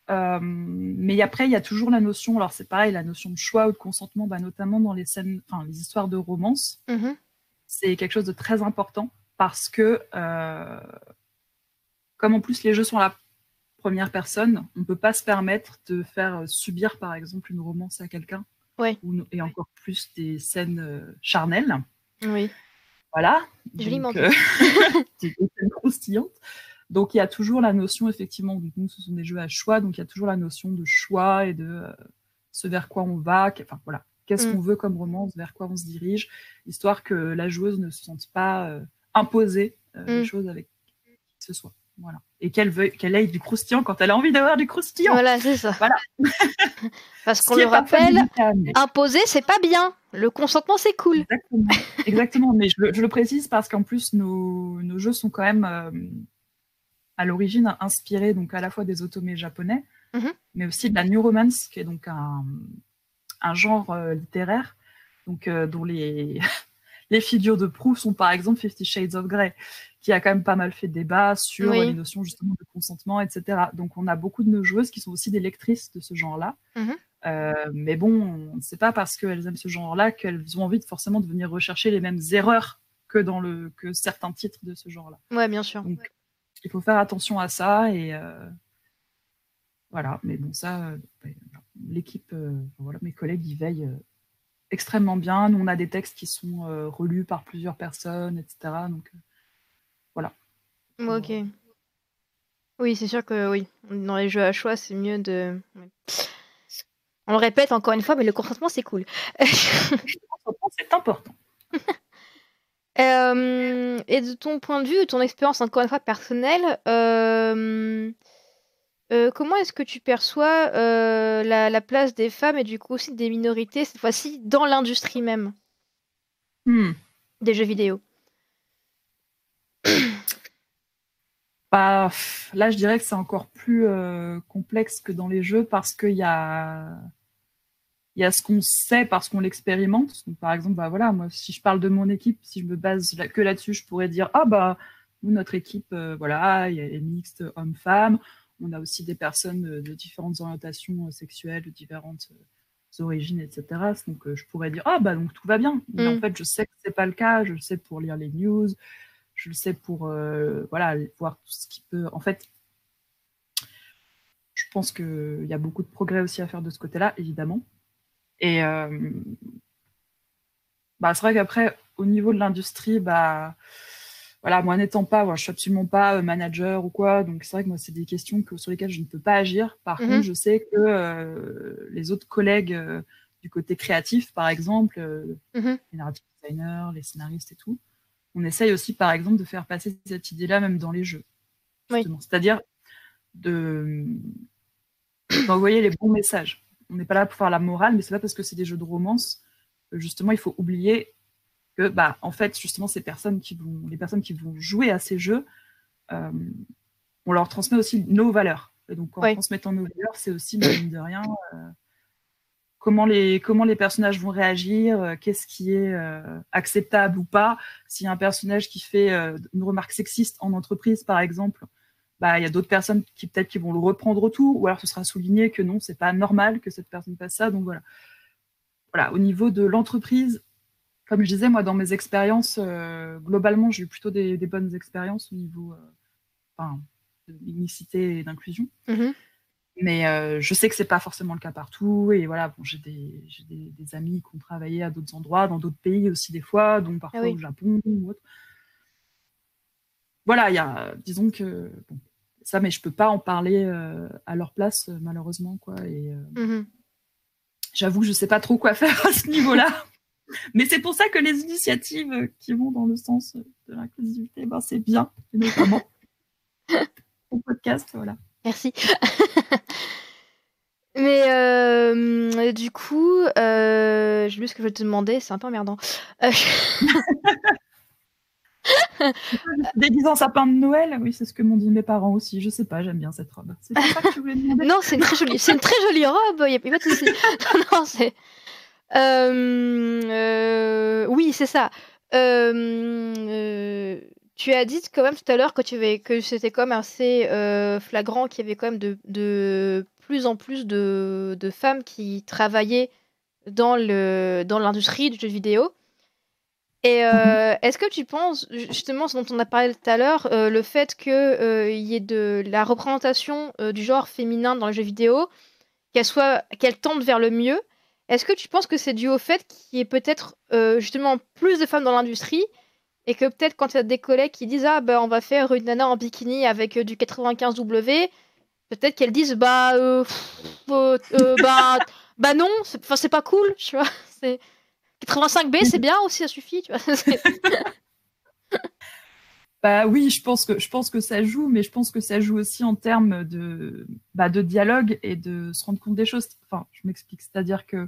Euh, mais après, il y a toujours la notion, alors c'est pareil, la notion de choix ou de consentement, bah, notamment dans les scènes, enfin les histoires de romance, mm-hmm. c'est quelque chose de très important parce que, euh, comme en plus les jeux sont à la première personne, on ne peut pas se permettre de faire subir, par exemple, une romance à quelqu'un, ouais. et encore plus des scènes euh, charnelles. Oui. Voilà. Joliment. des scènes croustillantes. Donc il y a toujours la notion, effectivement, du coup, ce sont des jeux à choix, donc il y a toujours la notion de choix et de euh, ce vers quoi on va, enfin voilà, qu'est-ce qu'on mm. veut comme romance, vers quoi on se dirige, histoire que la joueuse ne se sente pas euh, imposer euh, les mm. choses avec qui que ce soit. Voilà. Et qu'elle veuille, qu'elle ait du croustillant quand elle a envie d'avoir du croustillant. Voilà, c'est ça. Voilà. (laughs) Parce qu'on le rappelle, imposer, c'est pas bien. Le consentement, c'est cool. Exactement. Exactement. Mais je, le précise parce qu'en plus, nos, nos, jeux sont quand même à l'origine inspiré donc à la fois des automés japonais, mhm. mais aussi de la new romance, qui est donc un, un genre euh, littéraire, donc euh, dont les (laughs) les figures de proue sont par exemple Fifty Shades of Grey, qui a quand même pas mal fait débat sur les notions justement de consentement, etc. Donc on a beaucoup de nos joueuses qui sont aussi des lectrices de ce genre-là. Mhm. Euh, mais bon, c'est pas parce qu'elles aiment ce genre-là qu'elles ont envie de forcément de venir rechercher les mêmes erreurs que dans le que certains titres de ce genre-là. Ouais, bien sûr il faut faire attention à ça et euh, voilà. Mais bon, ça, euh, ben, l'équipe, euh, voilà, mes collègues y veillent extrêmement bien. Nous, on a des textes qui sont relus par plusieurs personnes, etc. Donc voilà. Ok. Oui, c'est sûr que oui. Dans les jeux à choix, c'est mieux de. On le répète encore une fois, mais le consentement, c'est cool. (laughs) le consentement, c'est important. (laughs) Euh, et de ton point de vue, de ton expérience encore une fois personnelle, euh, euh, comment est-ce que tu perçois la, place des femmes et du coup aussi des minorités, cette fois-ci, dans l'industrie même hmm. des jeux vidéo? (coughs) Bah, Là, je dirais que c'est encore plus complexe que dans les jeux parce qu'il y a il y a ce qu'on sait parce qu'on l'expérimente. par exemple, bah voilà, moi, si je parle de mon équipe, si je me base que là-dessus, je pourrais dire ah bah nous notre équipe, euh, voilà, a les mixtes hommes-femmes. On a aussi des personnes de, différentes orientations euh, sexuelles, de différentes euh, origines, etc. Donc je pourrais dire ah bah donc tout va bien. Mais en mm. fait, je sais que c'est pas le cas. Je le sais pour lire les news. Je le sais pour voilà voir tout ce qui peut. En fait, je pense qu'il y a beaucoup de progrès aussi à faire de ce côté-là, évidemment. Et euh, bah, c'est vrai qu'après, au niveau de l'industrie, bah, voilà, moi n'étant pas, je je suis absolument pas euh, manager ou quoi, donc c'est vrai que moi c'est des questions que, sur lesquelles je ne peux pas agir. Par mhm. contre, je sais que euh, les autres collègues du côté créatif, par exemple, mhm. les narrative designers, les scénaristes et tout, on essaye aussi, par exemple, de faire passer cette idée-là même dans les jeux. C'est-à-dire de d'envoyer les bons messages on n'est pas là pour faire la morale, mais c'est pas parce que c'est des jeux de romance justement il faut oublier que bah en fait justement ces personnes qui vont les personnes qui vont jouer à ces jeux euh, on leur transmet aussi nos valeurs. Et donc en transmettant nos valeurs c'est aussi mine de rien euh, comment les comment les personnages vont réagir euh, qu'est-ce qui est acceptable ou pas. S'il y a un personnage qui fait une remarque sexiste en entreprise par exemple bah, il y a d'autres personnes qui peut-être qui vont le reprendre autour, ou alors ce sera souligné que non, c'est pas normal que cette personne fasse ça. Donc voilà. Voilà, au niveau de l'entreprise, comme je disais, moi, dans mes expériences, euh, globalement, j'ai eu plutôt des, bonnes expériences au niveau. Euh, enfin, mixité et d'inclusion. Mhm. Mais euh, je sais que c'est pas forcément le cas partout. Et voilà, bon, j'ai des, des, des, amis qui ont travaillé à d'autres endroits, dans d'autres pays aussi des fois, donc parfois ah au Japon ou autre. Voilà, il y a, disons que bon, ça, mais je peux pas en parler euh, à leur place malheureusement quoi. Et euh, mhm. j'avoue, je sais pas trop quoi (laughs) faire à ce niveau-là. mais c'est pour ça que les initiatives qui vont dans le sens de l'inclusivité, ben, c'est bien, notamment (laughs) au podcast, voilà. Merci. (laughs) Mais euh, du coup, euh, j'ai vu ce que je vais te demander, c'est un peu emmerdant. Euh... (laughs) Déguisant sapin de Noël, oui, c'est ce que m'ont dit mes parents aussi. Je sais pas, j'aime bien cette robe. C'est ça que tu voulais demander Non, c'est une très jolie, c'est une très jolie robe. Il y a pas de souci. (laughs) (laughs) non, c'est. Euh, euh, oui, c'est ça. Euh, tu as dit quand même tout à l'heure que, tu avais, que c'était comme assez euh, flagrant qu'il y avait quand même de, de plus en plus de, de, femmes qui travaillaient dans, le, dans l'industrie du jeu vidéo. Et euh, mhm. est-ce que tu penses, justement, ce dont on a parlé tout à l'heure, euh, le fait qu'il y ait de la représentation du genre féminin dans le jeu vidéo, qu'elle, soit, qu'elle tende vers le mieux, est-ce que tu penses que c'est dû au fait qu'il y ait peut-être justement plus de femmes dans l'industrie et que peut-être quand il y a des collègues qui disent ah bah on va faire une nana en bikini avec euh, du 95W, peut-être qu'elles disent bah euh, euh, bah (laughs) bah non, c'est pas cool, tu vois. (laughs) C'est 85B, c'est bien aussi, ça suffit, (laughs) bah oui, je pense que que ça joue, mais je pense que ça joue aussi en termes de bah, de dialogue et de se rendre compte des choses. Enfin, je m'explique, c'est-à-dire que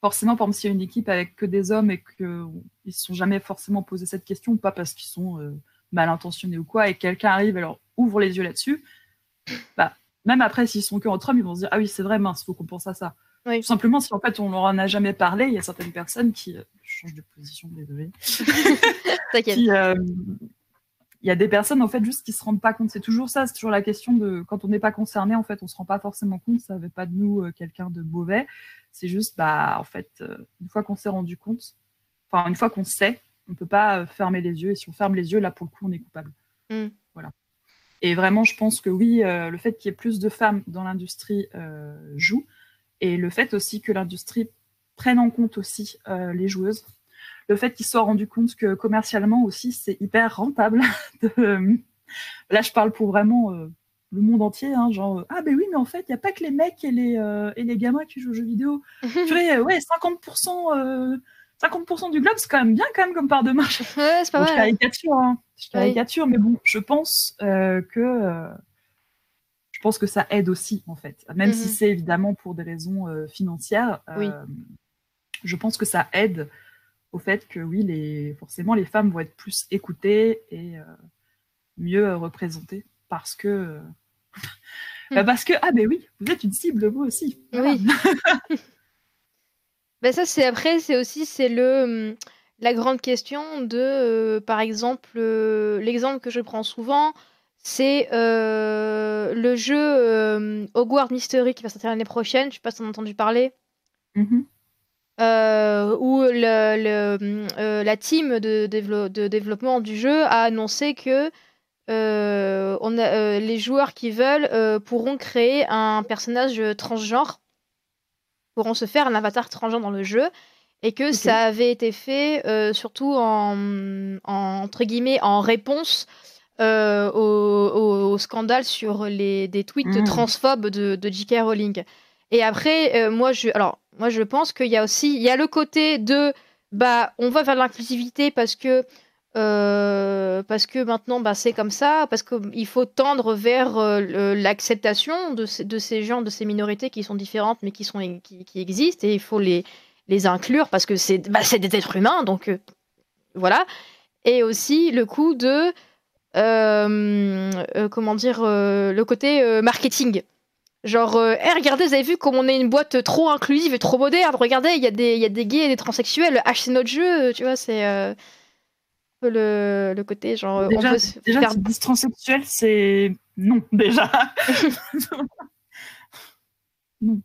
forcément, par exemple, s'il y a une équipe avec que des hommes et qu'ils ne se sont jamais forcément posé cette question, pas parce qu'ils sont euh, mal intentionnés ou quoi, et quelqu'un arrive et ouvre les yeux là-dessus, bah, même après, s'ils sont que entre hommes, ils vont se dire Ah oui, c'est vrai, mince, faut qu'on pense à ça. Tout simplement, si en fait on leur en a jamais parlé, il y a certaines personnes qui. Euh, je change de position, désolé. (laughs) qui, euh, il y a des personnes en fait juste qui se rendent pas compte. C'est toujours ça, c'est toujours la question de quand on n'est pas concerné, en fait, on se rend pas forcément compte. Ça ne veut pas de nous quelqu'un de mauvais. C'est juste, bah, en fait, euh, une fois qu'on s'est rendu compte, enfin, une fois qu'on sait, on peut pas euh, fermer les yeux. Et si on ferme les yeux, là, pour le coup, on est coupable. Mm. Voilà. Et vraiment, je pense que oui, euh, le fait qu'il y ait plus de femmes dans l'industrie joue. Et le fait aussi que l'industrie prenne en compte aussi les joueuses. Le fait qu'ils soient rendus compte que commercialement aussi, c'est hyper rentable. (laughs) Là, je parle pour vraiment le monde entier, hein, genre ah ben oui mais en fait il y a pas que les mecs et les euh, et les gamins qui jouent aux jeux vidéo. (laughs) ouais 50% 50% euh, du globe c'est quand même bien quand même comme part de marché. Ouais, c'est pas Je caricature, hein. je caricature, mais bon je pense euh, que pense que ça aide aussi en fait, même si mhm. c'est évidemment pour des raisons financières. Oui. Je pense que ça aide au fait que oui les forcément les femmes vont être plus écoutées et mieux représentées parce que (laughs) bah, parce que, ah ben oui, vous êtes une cible, vous aussi. Oui. (laughs) ben ça, c'est après, c'est aussi c'est le hum, la grande question de, euh, par exemple, euh, l'exemple que je prends souvent, c'est euh, le jeu Hogwarts Mystery qui va sortir l'année prochaine. Je sais pas si tu as entendu parler. Mm-hmm. où le, hum, la team de, de, développement du jeu a annoncé que euh, on a, euh, les joueurs qui veulent euh, pourront créer un personnage transgenre, pourront se faire un avatar transgenre dans le jeu, et que ça avait été fait surtout en, entre guillemets en réponse au, scandale sur les, des tweets mmh. transphobes de, de J.K. Rowling. Et après, moi, je, alors, moi, je pense qu'il y a aussi, il y a le côté de, bah, on va vers l'inclusivité parce que euh, parce que maintenant bah, c'est comme ça, parce qu'il faut tendre vers euh, l'acceptation de, de, ces gens, de ces minorités qui sont différentes mais qui, sont, qui, qui existent et il faut les, les inclure parce que c'est bah, des êtres humains, donc euh, voilà. Et aussi le coup de, comment dire, le côté marketing. Genre, hey, regardez, vous avez vu comme on est une boîte trop inclusive et trop moderne, regardez, il y, a des, y a des gays et des transsexuels, achetez notre jeu, tu vois, c'est le, le côté genre déjà, on déjà faire... transsexuel c'est non (laughs) déjà. (laughs) Non.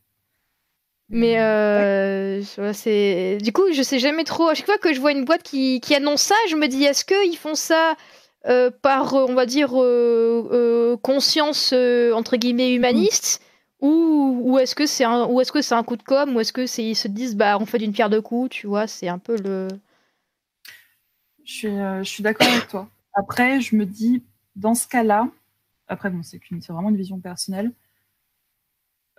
Mais euh, c'est du coup je sais jamais trop. À chaque fois que je vois une boîte qui, qui annonce ça je me dis est-ce qu'ils font ça par, on va dire, conscience entre guillemets humaniste ou, ou est-ce que c'est un ou est-ce que c'est un coup de com ou est-ce que c'est ils se disent bah on fait d'une pierre deux coups, tu vois, c'est un peu le. Je suis, je suis d'accord avec toi. Après, je me dis dans ce cas-là, après bon, c'est vraiment une vision personnelle.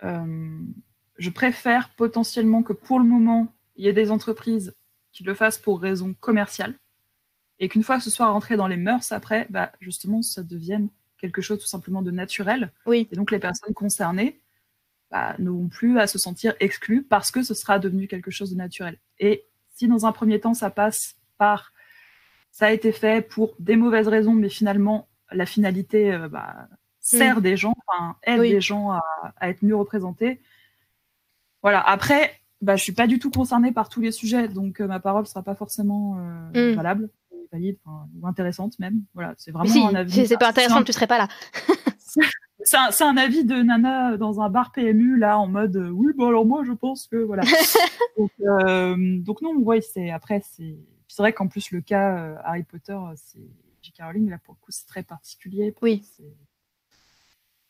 je préfère potentiellement que pour le moment, il y ait des entreprises qui le fassent pour raison commerciale et qu'une fois que ce soit rentré dans les mœurs après, bah, justement, ça devienne quelque chose tout simplement de naturel. Oui. Et donc les personnes concernées bah, n'auront plus à se sentir exclues parce que ce sera devenu quelque chose de naturel. Et si dans un premier temps ça passe par ça a été fait pour des mauvaises raisons, mais finalement la finalité euh, bah, sert mm. des gens, aide des gens à, à, être mieux représentés. Voilà. Après, bah, je suis pas du tout concernée par tous les sujets, donc euh, ma parole sera pas forcément euh, mm. valable, valide, ou intéressante même. Voilà, c'est vraiment un avis. Si c'est pas intéressant, tu serais pas là. (laughs) c'est un, un, avis de nana dans un bar PMU là, en mode euh, oui, bah alors moi je pense que voilà. (laughs) donc, donc, non, ouais, c'est après c'est c'est vrai qu'en plus le cas Harry Potter, c'est J.K. Rowling là pour le coup c'est très particulier. Oui.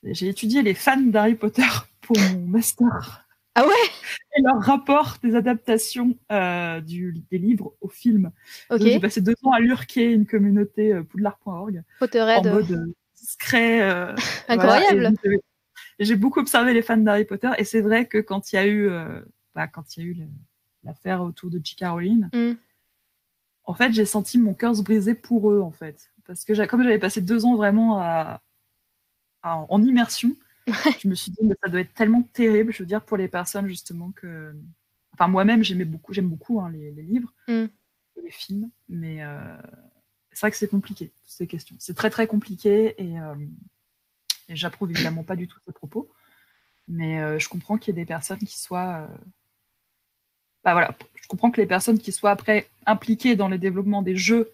J'ai étudié les fans d'Harry Potter (laughs) pour mon master. Ah ouais? Et leur rapport des adaptations euh, du, des livres au film. J'ai passé deux ans à lurker une communauté euh, poudlard.org. Potterhead. En mode euh, discret. Euh, (laughs) Incroyable. J'ai beaucoup observé les fans d'Harry Potter et c'est vrai que quand il y a eu, bah, quand il y a eu l'affaire autour de J.K. Rowling, mm. en fait, j'ai senti mon cœur se briser pour eux, en fait. Parce que comme j'avais passé deux ans vraiment à, en immersion, je me suis dit, mais ça doit être tellement terrible, je veux dire, pour les personnes justement que. Enfin, moi-même, j'aimais beaucoup, j'aime beaucoup hein, les, livres, mm. les films, mais euh, c'est vrai que c'est compliqué, ces questions. C'est très très compliqué et, euh, et j'approuve évidemment pas du tout ces propos, mais euh, je comprends qu'il y ait des personnes qui soient. Bah voilà, je comprends que les personnes qui soient après impliquées dans le développement des jeux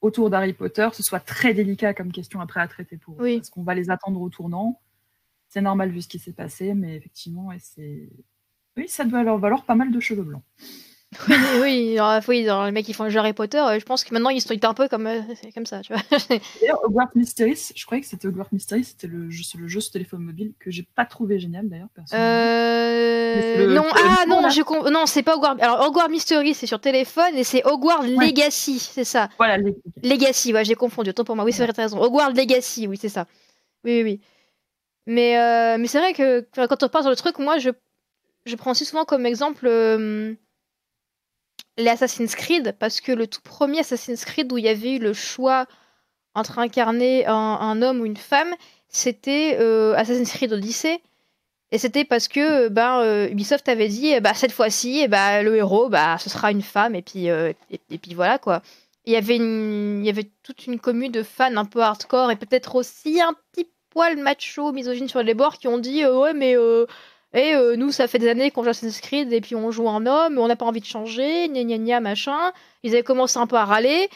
autour d'Harry Potter, ce soit très délicat comme question après à traiter pour eux. Oui. Parce qu'on va les attendre au tournant c'est normal vu ce qui s'est passé, mais effectivement, c'est... oui, ça doit leur valoir pas mal de cheveux blancs. (laughs) oui, oui, les mecs qui font le jeu Harry Potter, euh, je pense que maintenant ils sont un peu comme, euh, comme ça, tu vois. (laughs) D'ailleurs, Hogwarts Mysteries, je croyais que c'était Hogwarts Mysteries, c'était le jeu, le jeu sur téléphone mobile que j'ai pas trouvé génial d'ailleurs. Euh... non, ah non, je non, c'est pas Hogwarts. Alors Hogwarts Mysteries, c'est sur téléphone et c'est Hogwarts Legacy, c'est ça. Voilà, Legacy, ouais, j'ai confondu. Autant pour moi, oui, c'est vrai, t'as raison. Hogwarts Legacy, oui, c'est ça. Oui, oui, oui. Mais, euh, mais c'est vrai que quand on parle sur le truc, moi, je, je prends aussi souvent comme exemple euh, les Assassin's Creed, parce que le tout premier Assassin's Creed où il y avait eu le choix entre incarner un, homme ou une femme, c'était euh, Assassin's Creed Odyssey. Et c'était parce que ben, Ubisoft avait dit, bah, cette fois-ci, eh bah, le héros, bah, ce sera une femme, et puis, et, puis voilà quoi. Il y, avait il y avait toute une commune de fans un peu hardcore et peut-être aussi un petit poil macho, misogyne sur les bords qui ont dit euh, ouais mais euh, et euh, nous ça fait des années qu'on joue Assassin's Creed et puis on joue un homme, on n'a pas envie de changer, gna gna gna machin. Ils avaient commencé un peu à râler.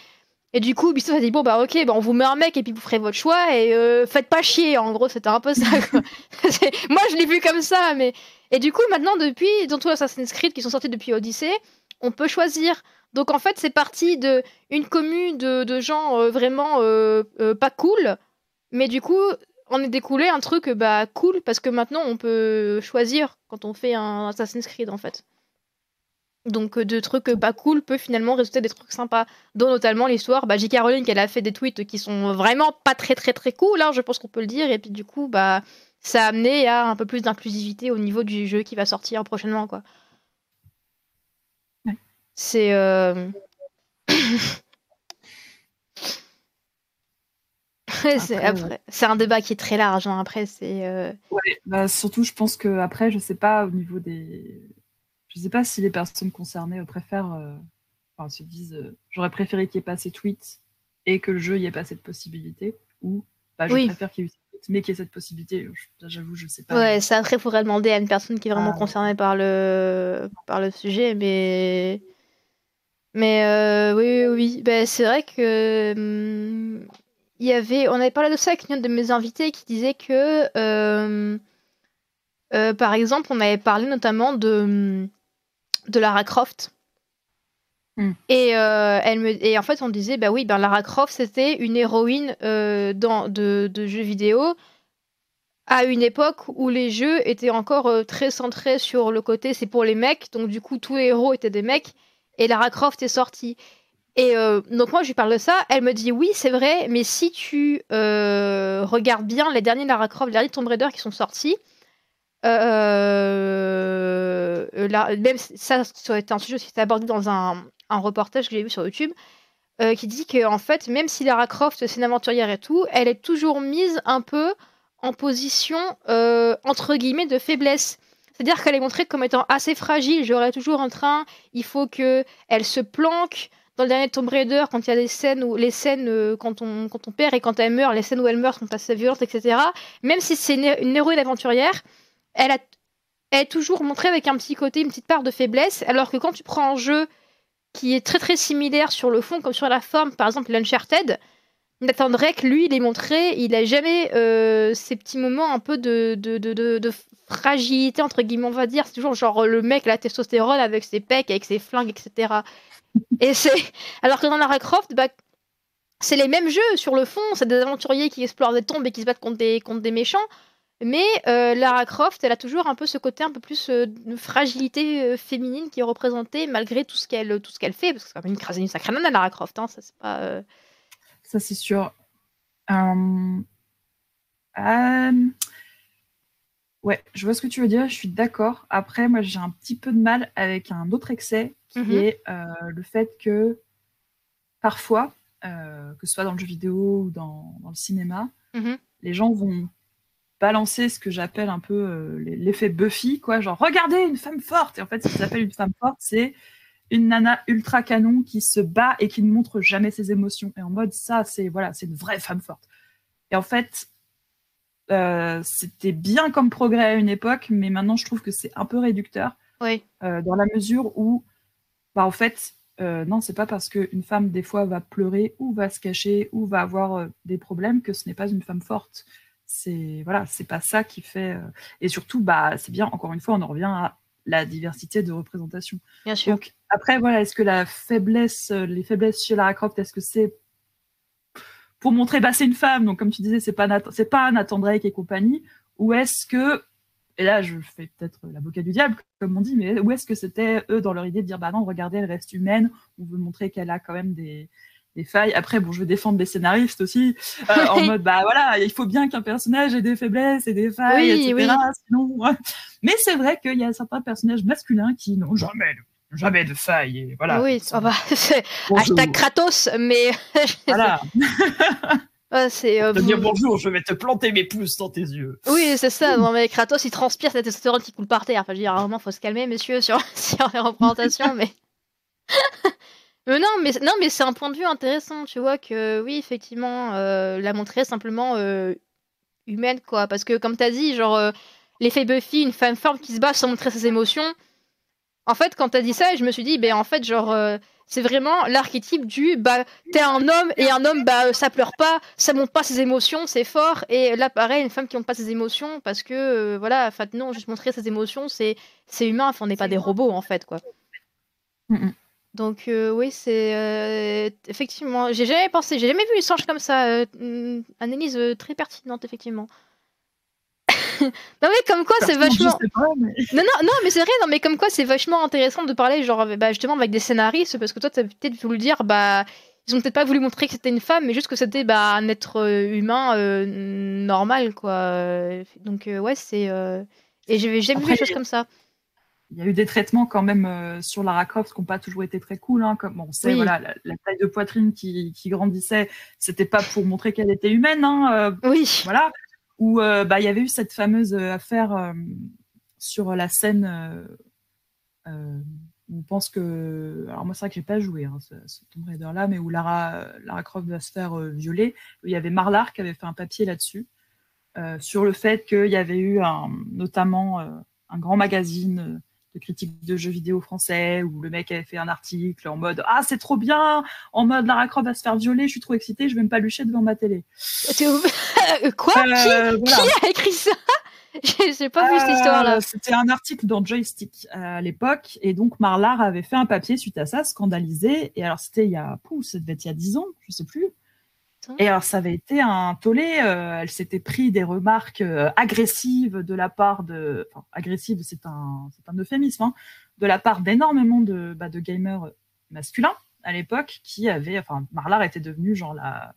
Et du coup, Ubisoft a dit bon bah ok, bah, on vous met un mec et puis vous ferez votre choix et faites pas chier. En gros, c'était un peu ça. (laughs) Moi, je l'ai vu comme ça, mais et du coup, maintenant depuis dans tous les Assassin's Creed qui sont sortis depuis Odyssey, on peut choisir. Donc en fait, c'est parti de une commune de gens vraiment pas cool, mais du coup, on est découlé un truc bah, cool parce que maintenant on peut choisir quand on fait un Assassin's Creed en fait. Donc de trucs pas cool peut finalement résulter des trucs sympas, dont notamment l'histoire, bah, J.K. Rowling elle a fait des tweets qui sont vraiment pas très très très cool, hein, je pense qu'on peut le dire, et puis du coup bah ça a amené à un peu plus d'inclusivité au niveau du jeu qui va sortir prochainement quoi. C'est euh, c'est un débat qui est très large. Hein. Après, c'est. Euh, bah, surtout, je pense que après, je sais pas au niveau des. Je sais pas si les personnes concernées préfèrent. Euh, enfin, se disent, euh, j'aurais préféré qu'il n'y ait pas ces tweets et que le jeu n'y ait pas cette possibilité, ou bah, je préfère qu'il y ait eu mais qu'il y ait cette possibilité. J'avoue, je sais pas. Ouais, ça après, faudrait demander à une personne qui est vraiment ah. concernée par le par le sujet, mais. Mais oui, oui, ben, c'est vrai que hum, il y avait, on avait parlé de ça avec une de mes invités qui disait que, euh, euh, par exemple, on avait parlé notamment de, de Lara Croft. Hmm. Et, elle me, et en fait, on disait, bah oui, ben Lara Croft, c'était une héroïne dans, de, de, jeux vidéo à une époque où les jeux étaient encore très centrés sur le côté c'est pour les mecs, donc du coup, tous les héros étaient des mecs, et Lara Croft est sortie. Et euh, donc moi je lui parle de ça, elle me dit oui c'est vrai, mais si tu euh, regardes bien les derniers Lara Croft, les derniers Tomb Raider qui sont sortis, euh, même ça, ça a été un sujet qui abordé dans un, un reportage que j'ai vu sur YouTube, qui dit que en fait même si Lara Croft c'est une aventurière et tout, elle est toujours mise un peu en position entre guillemets de faiblesse. C'est-à-dire qu'elle est montrée comme étant assez fragile, j'aurais toujours en train, il faut que elle se planque, dans le dernier Tomb Raider, quand il y a des scènes où les scènes euh, quand on quand on perd et quand elle meurt, les scènes où elle meurt sont assez violentes, etc. Même si c'est une, héroïne aventurière, elle a est toujours montrée avec un petit côté, une petite part de faiblesse, alors que quand tu prends un jeu qui est très très similaire sur le fond comme sur la forme, par exemple l'Uncharted, on attendrait que lui, il est montré, il a jamais euh, ces petits moments un peu de, de, de, de, fragilité, entre guillemets, on va dire. C'est toujours genre le mec, la testostérone avec ses pecs, avec ses flingues, etc. Et c'est alors que dans Lara Croft, bah, c'est les mêmes jeux sur le fond. C'est des aventuriers qui explorent des tombes et qui se battent contre des, contre des méchants. Mais euh, Lara Croft, elle a toujours un peu ce côté un peu plus euh, de fragilité euh, féminine qui est représentée malgré tout ce qu'elle tout ce qu'elle fait parce que c'est quand même une, une sacrée nana Lara Croft hein, ça c'est pas ça c'est sûr Ouais, je vois ce que tu veux dire, je suis d'accord. Après, moi, j'ai un petit peu de mal avec un autre excès qui mhm. est euh, le fait que parfois, euh, que ce soit dans le jeu vidéo ou dans, le cinéma, mhm. les gens vont balancer ce que j'appelle un peu euh, l'effet Buffy, quoi. Genre, regardez une femme forte. Et en fait, ce qu'ils appellent une femme forte, c'est une nana ultra canon qui se bat et qui ne montre jamais ses émotions. Et en mode, ça, c'est voilà, c'est une vraie femme forte. Et en fait, euh, c'était bien comme progrès à une époque, mais maintenant je trouve que c'est un peu réducteur. Oui. Euh, dans la mesure où, bah, en fait, euh, non, c'est pas parce qu'une femme, des fois, va pleurer ou va se cacher ou va avoir des problèmes que ce n'est pas une femme forte. C'est voilà, c'est pas ça qui fait. Et surtout, bah, c'est bien, encore une fois, on en revient à la diversité de représentation. Bien sûr. Donc, après, voilà, est-ce que la faiblesse, les faiblesses chez Lara Croft, est-ce que c'est pour montrer bah c'est une femme. Donc comme tu disais c'est pas c'est pas Nathan Drake et compagnie. Ou est-ce que et là je fais peut-être l'avocat du diable comme on dit mais où est-ce que c'était eux dans leur idée de dire bah non regardez elle reste humaine. On veut montrer qu'elle a quand même des, des failles. Après bon je veux défendre les scénaristes aussi euh, (laughs) en mode bah voilà il faut bien qu'un personnage ait des faiblesses et des failles etc sinon mais c'est vrai qu'il y a certains personnages masculins qui n'ont jamais jamais de faille. Et voilà. Oui, ça va. (laughs) Hashtag Kratos, mais. (laughs) voilà. (laughs) c'est euh, dire bonjour, je vais te planter mes pouces dans tes yeux. Oui, c'est ça. Non, mais Kratos, il transpire cette testostérone qui coule par terre. Enfin, je veux dire, à un moment, faut se calmer, messieurs, sur, sur les représentations, mais. mais non, mais non, mais c'est un point de vue intéressant. Tu vois que oui, effectivement, euh, la montrer simplement euh, humaine, quoi. Parce que comme t'as dit, genre euh, l'effet Buffy, une femme forte qui se bat sans montrer ses émotions en fait, quand t'as dit ça, je me suis dit, ben en fait, genre, euh, c'est vraiment l'archétype du, bah, t'es un homme et un homme, bah, ça pleure pas, ça montre pas ses émotions, c'est fort. Et là, pareil, une femme qui montre pas ses émotions parce que, euh, voilà, enfin, non, juste montrer ses émotions, c'est, c'est humain. Enfin, on n'est pas des robots, en fait, quoi. Donc, euh, oui, c'est effectivement, j'ai jamais pensé, j'ai jamais vu une songe comme ça. analyse très pertinente, effectivement. Non mais comme quoi c'est vachement. Non non non mais c'est vrai non mais comme quoi c'est vachement intéressant de parler genre bah, justement avec des scénaristes parce que toi t'as peut-être voulu dire bah ils ont peut-être pas voulu montrer que c'était une femme mais juste que c'était bah, un être euh, humain euh, normal quoi donc euh, ouais c'est et j'ai jamais vu des choses comme ça il y a eu des traitements quand même sur Lara Croft qui n'ont pas toujours été très cool. Hein, comme on sait, voilà, la, taille de poitrine qui, qui grandissait, c'était pas pour montrer qu'elle était humaine. Hein, oui. Voilà où euh, bah, il y avait eu cette fameuse euh, affaire euh, sur la scène on pense que alors moi c'est vrai que j'ai pas joué hein, ce, Tomb Raider là mais où Lara Lara Croft va se faire violer il y avait Marlar qui avait fait un papier là-dessus sur le fait qu'il y avait eu notamment un grand magazine de critiques de jeux vidéo français où le mec avait fait un article en mode ah c'est trop bien en mode Lara Croft va se faire violer je suis trop excitée je vais me palucher devant ma télé (laughs) quoi? Euh, qui, a écrit ça? (laughs) J'ai pas vu cette Euh, histoire-là. C'était un article dans Joystick à l'époque, et donc Marlar avait fait un papier suite à ça, scandalisé. Et alors c'était il y a, pouh, ça devait être il y a 10 ans, je sais plus. Et alors ça avait été un tollé. euh, elle s'était pris des remarques euh, agressives de la part de, enfin agressives, c'est un, c'est un euphémisme, hein, de la part d'énormément de, bah, de gamers masculins à l'époque qui avaient, enfin Marlar était devenue genre la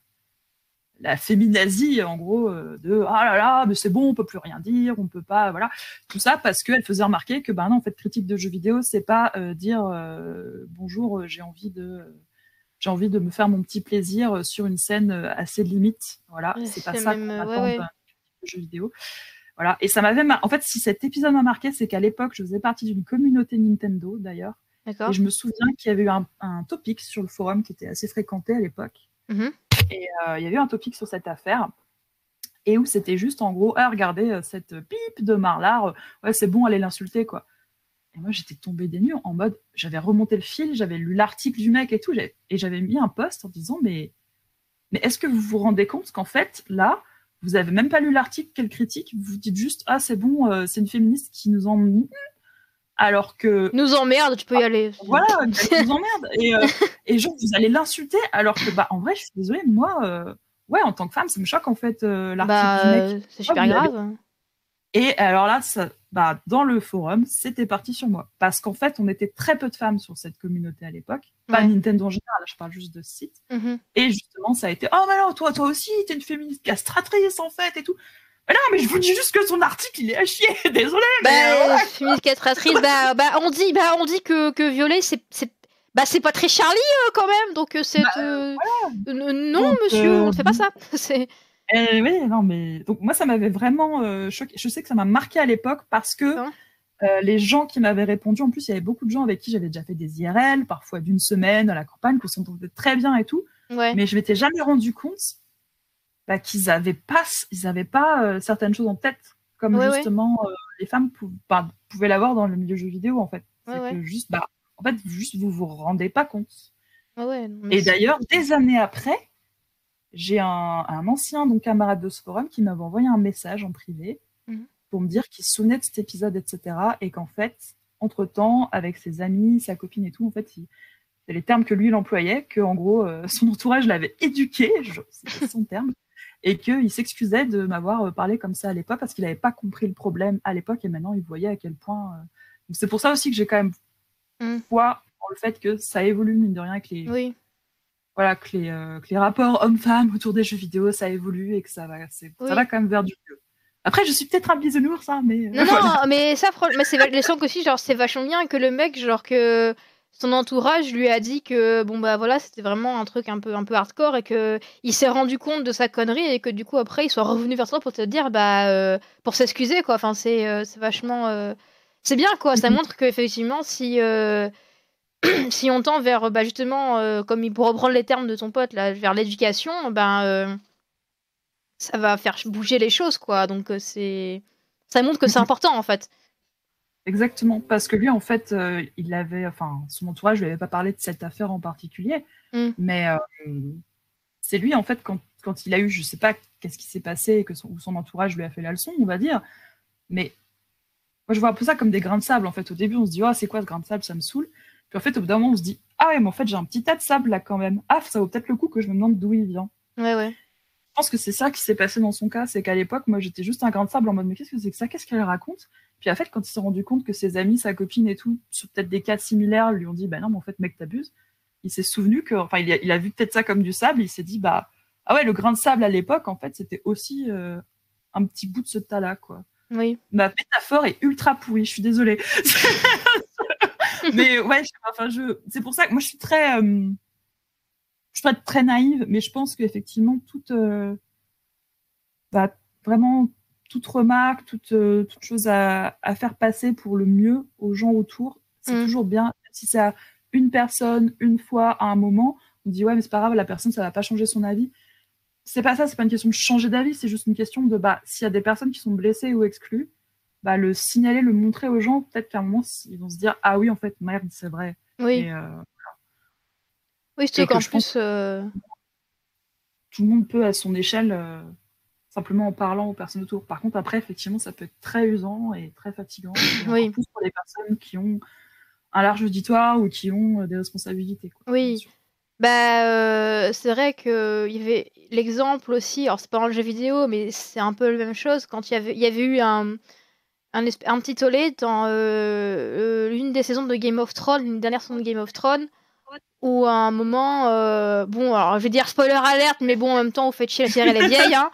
la féminazie en gros euh, de ah là là mais c'est bon on peut plus rien dire on peut pas voilà tout ça parce qu'elle faisait remarquer que ben non en fait critique de jeux vidéo c'est pas dire bonjour j'ai envie de j'ai envie de me faire mon petit plaisir euh, sur une scène euh, assez limite voilà c'est pas ça qu'on euh, attend ouais, ouais. d'un jeux vidéo voilà et ça m'avait mar- en fait si cet épisode m'a marqué c'est qu'à l'époque je faisais partie d'une communauté Nintendo d'ailleurs D'accord. et je me souviens qu'il y avait eu un, un topic sur le forum qui était assez fréquenté à l'époque Mhm. et euh, il y a eu un topic sur cette affaire. Et où c'était juste en gros, ah, regardez cette pipe de Marlar, ouais, c'est bon, allez l'insulter, quoi. Et moi, j'étais tombée des nues en mode, j'avais remonté le fil, j'avais lu l'article du mec et tout, et j'avais mis un post en disant, mais, mais est-ce que vous vous rendez compte qu'en fait, là, vous avez même pas lu l'article, quelle critique, vous dites juste, ah, c'est bon, euh, c'est une féministe qui nous en. Alors que Nous emmerde, tu peux y aller. voilà, elle vous emmerde. Et, euh, (laughs) et genre, vous allez l'insulter, alors que, bah, en vrai, je suis désolée, moi, euh, ouais, en tant que femme, ça me choque, en fait, l'article Bah, du mec. c'est super vous l'avez- grave. Et alors là, ça, bah, dans le forum, c'était parti sur moi. Parce qu'en fait, on était très peu de femmes sur cette communauté à l'époque. Pas Ouais. Nintendo en général, je parle juste de ce site. Mhm. Et justement, ça a été, oh, mais non, toi, toi aussi, t'es une féministe castratrice, en fait, et tout. Mais non, mais je vous dis juste que son article, il est à chier, (laughs) désolé, Bah, mais euh, voilà. féministe castratrice, bah, (laughs) bah, on dit, bah, on dit que, que violer, c'est, bah, c'est pas très Charlie euh, quand même, donc euh, c'est, Bah, euh, euh, non, Donc, monsieur, on ne fait pas ça. (laughs) C'est, Eh oui, non, mais donc moi, ça m'avait vraiment euh, choqué. Je sais que ça m'a marqué à l'époque parce que euh, les gens qui m'avaient répondu, en plus, il y avait beaucoup de gens avec qui j'avais déjà fait des IRL, parfois d'une semaine à la campagne, qu'on s'entendait très bien et tout, ouais. mais je m'étais jamais rendu compte bah, qu'ils avaient pas, ils avaient pas euh, certaines choses en tête, comme Ouais, justement les femmes pou- bah, pouvaient l'avoir dans le milieu jeu vidéo en fait. Que juste, bah, en fait, juste vous vous rendez pas compte. Mais Et d'ailleurs, des années après, j'ai un, un ancien donc, camarade de ce forum qui m'avait envoyé un message en privé Mhm. pour me dire qu'il se souvenait de cet épisode, etc. Et qu'en fait, entre-temps, avec ses amis, sa copine et tout, en fait, il- c'est les termes que lui, il employait, que en gros, euh, (laughs) son entourage l'avait éduqué, je- c'était son terme, et qu'il s'excusait de m'avoir euh, parlé comme ça à l'époque parce qu'il n'avait pas compris le problème à l'époque et maintenant il voyait à quel point. euh, donc C'est pour ça aussi que j'ai quand même Mhm. foi en le fait que ça évolue, mine de rien, que les, oui. Voilà, que les, euh, que les rapports hommes-femmes autour des jeux vidéo, ça évolue et que ça va, Oui. ça va quand même vers du mieux. Après, je suis peut-être un bisounours, hein, mais. euh, Non, voilà. non, (laughs) (laughs) mais ça, fran- mais c'est les aussi, genre, c'est vachement bien que le mec, genre, que son entourage lui a dit que, bon, bah voilà, c'était vraiment un truc un peu, un peu hardcore et que il s'est rendu compte de sa connerie et que du coup, après, il soit revenu vers toi pour te dire, bah, euh, pour s'excuser, quoi. Enfin, c'est euh, c'est vachement. C'est bien, quoi. Ça Mhm. montre qu'effectivement, si. (clears throat) si on tend vers, bah, justement, euh, comme il pour reprendre les termes de ton pote, là, vers l'éducation, ben, euh, ça va faire bouger les choses, quoi. Donc, euh, c'est. Ça montre que c'est (clears throat) important, en fait. Exactement, parce que lui, en fait, euh, il avait, enfin, son entourage lui avait pas parlé de cette affaire en particulier, Mm. mais euh, c'est lui, en fait, quand, quand il a eu, je sais pas qu'est-ce qui s'est passé que son, ou son entourage lui a fait la leçon, on va dire, mais moi, je vois un peu ça comme des grains de sable, en fait. Au début, on se dit, oh, c'est quoi ce grain de sable, ça me saoule. Puis en fait, au bout d'un moment, on se dit, ah ouais, mais en fait, j'ai un petit tas de sable là quand même. Ah, ça vaut peut-être le coup que je me demande d'où il vient. Ouais, ouais. Je pense que c'est ça qui s'est passé dans son cas, c'est qu'à l'époque, moi, j'étais juste un grain de sable en mode, mais qu'est-ce que c'est que ça? Qu'est-ce qu'elle raconte? Puis en fait, quand il s'est rendu compte que ses amis, sa copine et tout, sur peut-être des cas similaires, lui ont dit, bah non, mais en fait, mec, t'abuses. Il s'est souvenu que, enfin, il a, il a vu peut-être ça comme du sable, il s'est dit, bah, ah ouais, le grain de sable à l'époque, en fait, c'était aussi euh, un petit bout de ce tas-là, quoi. Oui. Ma métaphore est ultra pourrie, je suis désolée. (laughs) (laughs) mais ouais, je, enfin, je, c'est pour ça que moi, je suis très, euh, je suis pas très naïve, mais je pense qu'effectivement, toute, euh, bah, vraiment, toute remarque, toute, euh, toute chose à, à faire passer pour le mieux aux gens autour, c'est Mm. toujours bien. Si c'est à une personne, une fois, à un moment, on dit ouais, mais c'est pas grave, la personne, ça va pas changer son avis. C'est pas ça, c'est pas une question de changer d'avis, c'est juste une question de bah, s'il y a des personnes qui sont blessées ou exclues, bah, le signaler, le montrer aux gens, peut-être qu'à un moment, ils vont se dire ah oui, en fait, merde, c'est vrai. Oui. Et, euh, Oui, que qu'en je pense plus. euh, tout le monde peut à son échelle euh, simplement en parlant aux personnes autour. Par contre, après, effectivement, ça peut être très usant et très fatigant. oui. Plus pour les personnes qui ont un large auditoire ou qui ont des responsabilités. oui. Bah, c'est vrai que il y avait l'exemple aussi, alors c'est pas dans le jeu vidéo, mais c'est un peu la même chose quand il y avait, il y avait eu un, un, petit tollé dans l'une des saisons de Game of Thrones, une dernière saison de Game of Thrones, où à un moment, bon, alors je vais dire spoiler alerte, mais bon, en même temps, vous faites chier, la série elle est hein,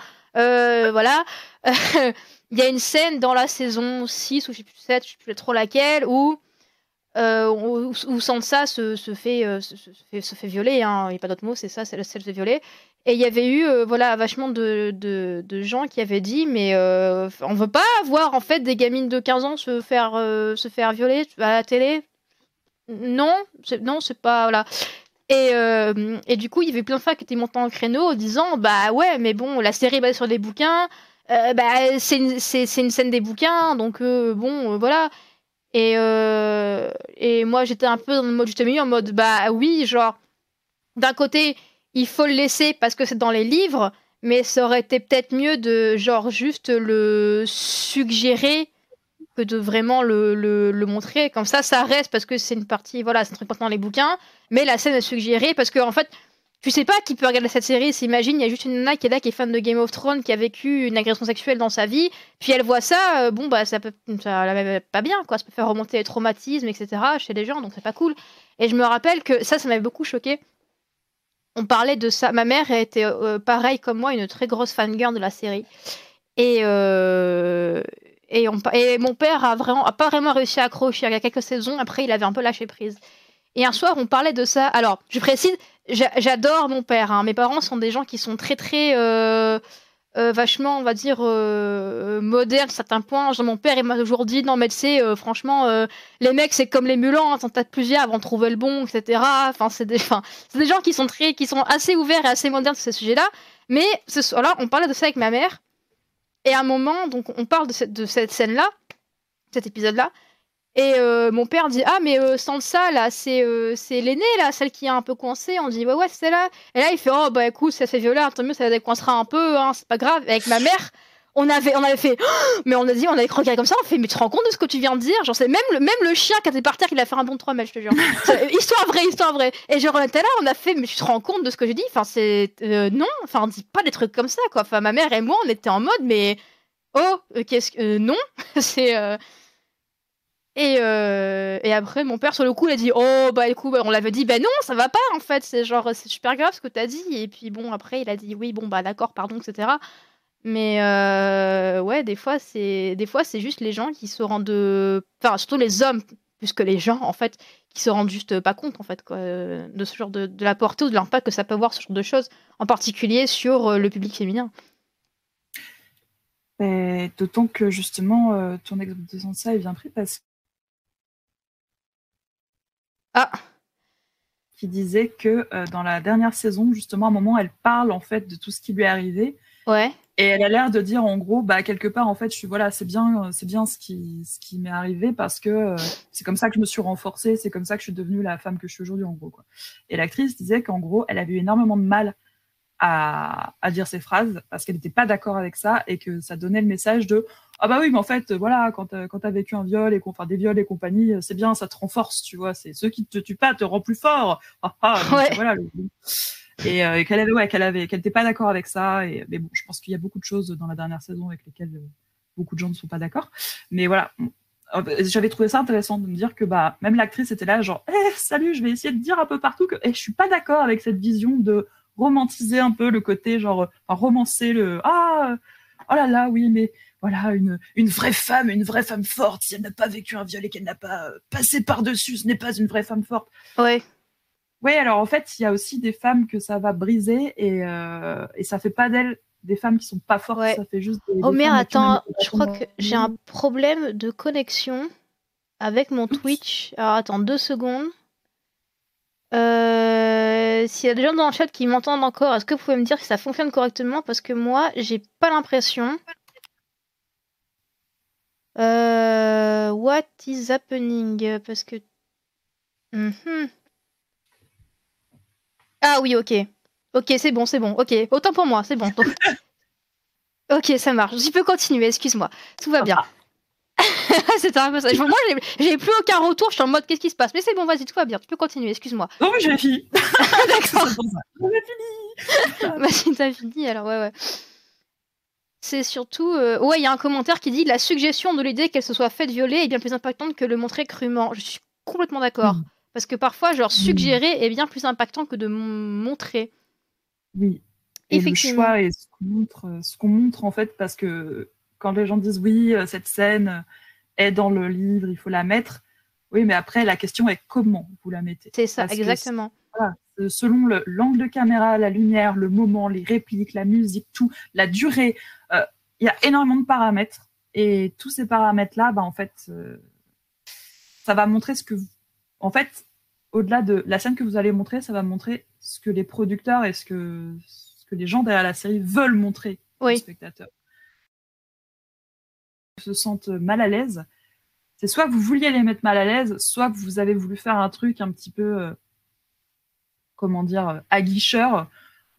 voilà. (laughs) Il y a une scène dans la saison 6 ou je sais plus 7, je sais plus trop laquelle, où euh, fait, euh, se, fait, se, fait, violer, hein. il n'y a pas d'autre mot, c'est ça, c'est se fait violer. Et il y avait eu euh, voilà, vachement de, de, de, gens qui avaient dit Mais euh, on veut pas voir en fait des gamines de 15 ans se faire, se faire violer à la télé Non, non, c'est pas. Voilà. Et, et, du coup, il y avait plein de fois qui étaient montés en créneau en disant Bah ouais, mais bon, la série basée sur des bouquins, bah, c'est une, une, scène des bouquins, donc bon, voilà. Et, euh, et moi, j'étais un peu dans le mode juste milieu, en mode, bah oui, genre, d'un côté, il faut le laisser parce que c'est dans les livres, mais ça aurait été peut-être mieux de, genre, juste le suggérer que de vraiment le, le, montrer. Comme ça, ça reste parce que c'est une partie, voilà, c'est un truc dans les bouquins, mais la scène est suggérée parce que, en fait, tu sais pas qui peut regarder cette série. S'imagine, il y a juste une nana qui est là, qui est fan de Game of Thrones, qui a vécu une agression sexuelle dans sa vie, puis elle voit ça, euh, bon, bah, ça peut, ça la pas bien, quoi. Ça peut faire remonter les traumatismes, etc. chez les gens, donc c'est pas cool. Et je me rappelle que ça, ça m'avait beaucoup choqué. On parlait de ça. Ma mère était, euh, pareil comme moi, une très grosse fangirl de la série. Et, euh, et mon père a, vraiment, a pas vraiment réussi à accrocher. Il y a quelques saisons, après, il avait un peu lâché prise. Et un soir, on parlait de ça. Alors, je précise, j'adore mon père. Hein. Mes parents sont des gens qui sont très, très. Euh, euh, vachement, on va dire, euh, modernes à certains points. Genre, mon père, m'a toujours dit non, mais tu sais, franchement, les mecs, c'est comme les mulans, hein, t'en as plusieurs avant de trouver le bon, etc. Enfin, c'est des, des gens qui sont, très, qui sont assez ouverts et assez modernes sur ces sujets-là. Mais ce soir-là, on parlait de ça avec ma mère. Et à un moment, donc, on parle de cette, de cette scène-là, cet épisode-là. Et euh, mon père dit Ah, mais euh, Sansa, là, c'est euh, l'aînée, là, celle qui est un peu coincée. On dit Ouais, ouais, c'est là. Et là, il fait Oh, bah écoute, ça s'est violé, tant mieux, ça décoincera un peu, hein, c'est pas grave. avec ma mère, on avait, on avait fait Mais on a dit, on avait croqué comme ça, on fait Mais tu te rends compte de ce que tu viens de dire? Genre, c'est même le, même le chien qui était par terre, il a fait un bon de 3 mètres, je te jure. (laughs) histoire vraie, histoire vraie. Et genre, on était là, on a fait Mais tu te rends compte de ce que j'ai dit? Enfin, c'est. non, enfin, on dit pas des trucs comme ça, quoi. Enfin, ma mère et moi, on était en mode Mais. Oh, qu'est-ce que. non? (laughs) C'est. Et, euh, et, après, mon père, sur le coup, il a dit Oh, bah écoute, on l'avait dit, ben non, ça va pas en fait, c'est genre, c'est super grave ce que t'as dit. Et puis bon, après, il a dit Oui, bon, bah d'accord, pardon, etc. Mais euh, ouais, des fois, c'est des fois c'est juste les gens qui se rendent. Enfin, surtout les hommes, plus que les gens, en fait, qui se rendent juste pas compte, en fait, de ce genre de, de la portée ou de l'impact que ça peut avoir, ce genre de choses, en particulier sur euh, le public féminin. D'autant que justement, ton exemple de ça est bien pris parce ah. Qui disait que euh, dans la dernière saison, justement, à un moment, elle parle en fait de tout ce qui lui est arrivé. Ouais. Et elle a l'air de dire en gros, bah quelque part en fait, je suis voilà, c'est bien, c'est bien ce qui, ce qui m'est arrivé parce que euh, c'est comme ça que je me suis renforcée, c'est comme ça que je suis devenue la femme que je suis aujourd'hui en gros quoi. Et l'actrice disait qu'en gros, elle avait eu énormément de mal à, à dire ces phrases parce qu'elle n'était pas d'accord avec ça et que ça donnait le message de ah bah oui mais en fait voilà quand quand t'as vécu un viol et enfin des viols et compagnie c'est bien ça te renforce tu vois. C'est ceux qui te tuent pas te rend plus fort. Ah, ah voilà et, euh, et qu'elle avait ouais qu'elle avait qu'elle n'était pas d'accord avec ça et mais bon je pense qu'il y a beaucoup de choses dans la dernière saison avec lesquelles euh, beaucoup de gens ne sont pas d'accord. Mais voilà euh, j'avais trouvé ça intéressant de me dire que bah même l'actrice était là genre eh, salut je vais essayer de dire un peu partout que eh, je suis pas d'accord avec cette vision de romantiser un peu le côté genre enfin, romancer le ah oh là là oui mais voilà une, une vraie femme une vraie femme forte. Si elle n'a pas vécu un viol et qu'elle n'a pas euh, passé par dessus ce n'est pas une vraie femme forte. Ouais. Oui alors en fait il y a aussi des femmes que ça va briser et euh, et ça fait pas d'elles des femmes qui sont pas fortes. Ça fait juste des, oh merde attends je crois que j'ai un problème de connexion avec mon Twitch. Alors attends deux secondes. Euh, S'il y a des gens dans le chat qui m'entendent encore, est-ce que vous pouvez me dire si ça fonctionne correctement? Parce que moi, j'ai pas l'impression. Euh, what is happening? Parce que. Mhm. Ah oui, ok. Ok, c'est bon, c'est bon. Ok, autant pour moi, c'est bon. (laughs) Ok, ça marche. Je peux continuer, excuse-moi. Tout va bien. (laughs) c'est un peu ça. Moi, j'ai plus aucun retour. Je suis en mode, qu'est-ce qui se passe? Mais c'est bon, vas-y, tout va bien. Tu peux continuer, excuse-moi. Non, mais j'ai fini. (laughs) D'accord. J'ai fini. Vas-y, t'as fini, alors, ouais, ouais. C'est surtout. euh, Ouais, il y a un commentaire qui dit La suggestion de l'idée qu'elle se soit faite violer est bien plus impactante que le montrer crûment. Je suis complètement d'accord. Mm. Parce que parfois, genre, suggérer est bien plus impactant que de mon- montrer. Oui. Et le Effectivement. choix et ce qu'on montre, euh, ce qu'on montre en fait, parce que quand les gens disent oui, euh, cette scène est dans le livre, il faut la mettre. Oui, mais après la question est comment vous la mettez? C'est ça, Parce que exactement. Euh, Selon le- l'angle de caméra, la lumière, le moment, les répliques, la musique, tout, la durée, euh, il y a énormément de paramètres. Et tous ces paramètres-là, bah, en fait, euh, ça va montrer ce que vous... En fait, au-delà de la scène que vous allez montrer, ça va montrer ce que les producteurs et ce que, ce que les gens derrière la série veulent montrer aux spectateurs. Ils se sentent mal à l'aise. C'est soit que vous vouliez les mettre mal à l'aise, soit que vous avez voulu faire un truc un petit peu, euh, comment dire, euh, aguicheur,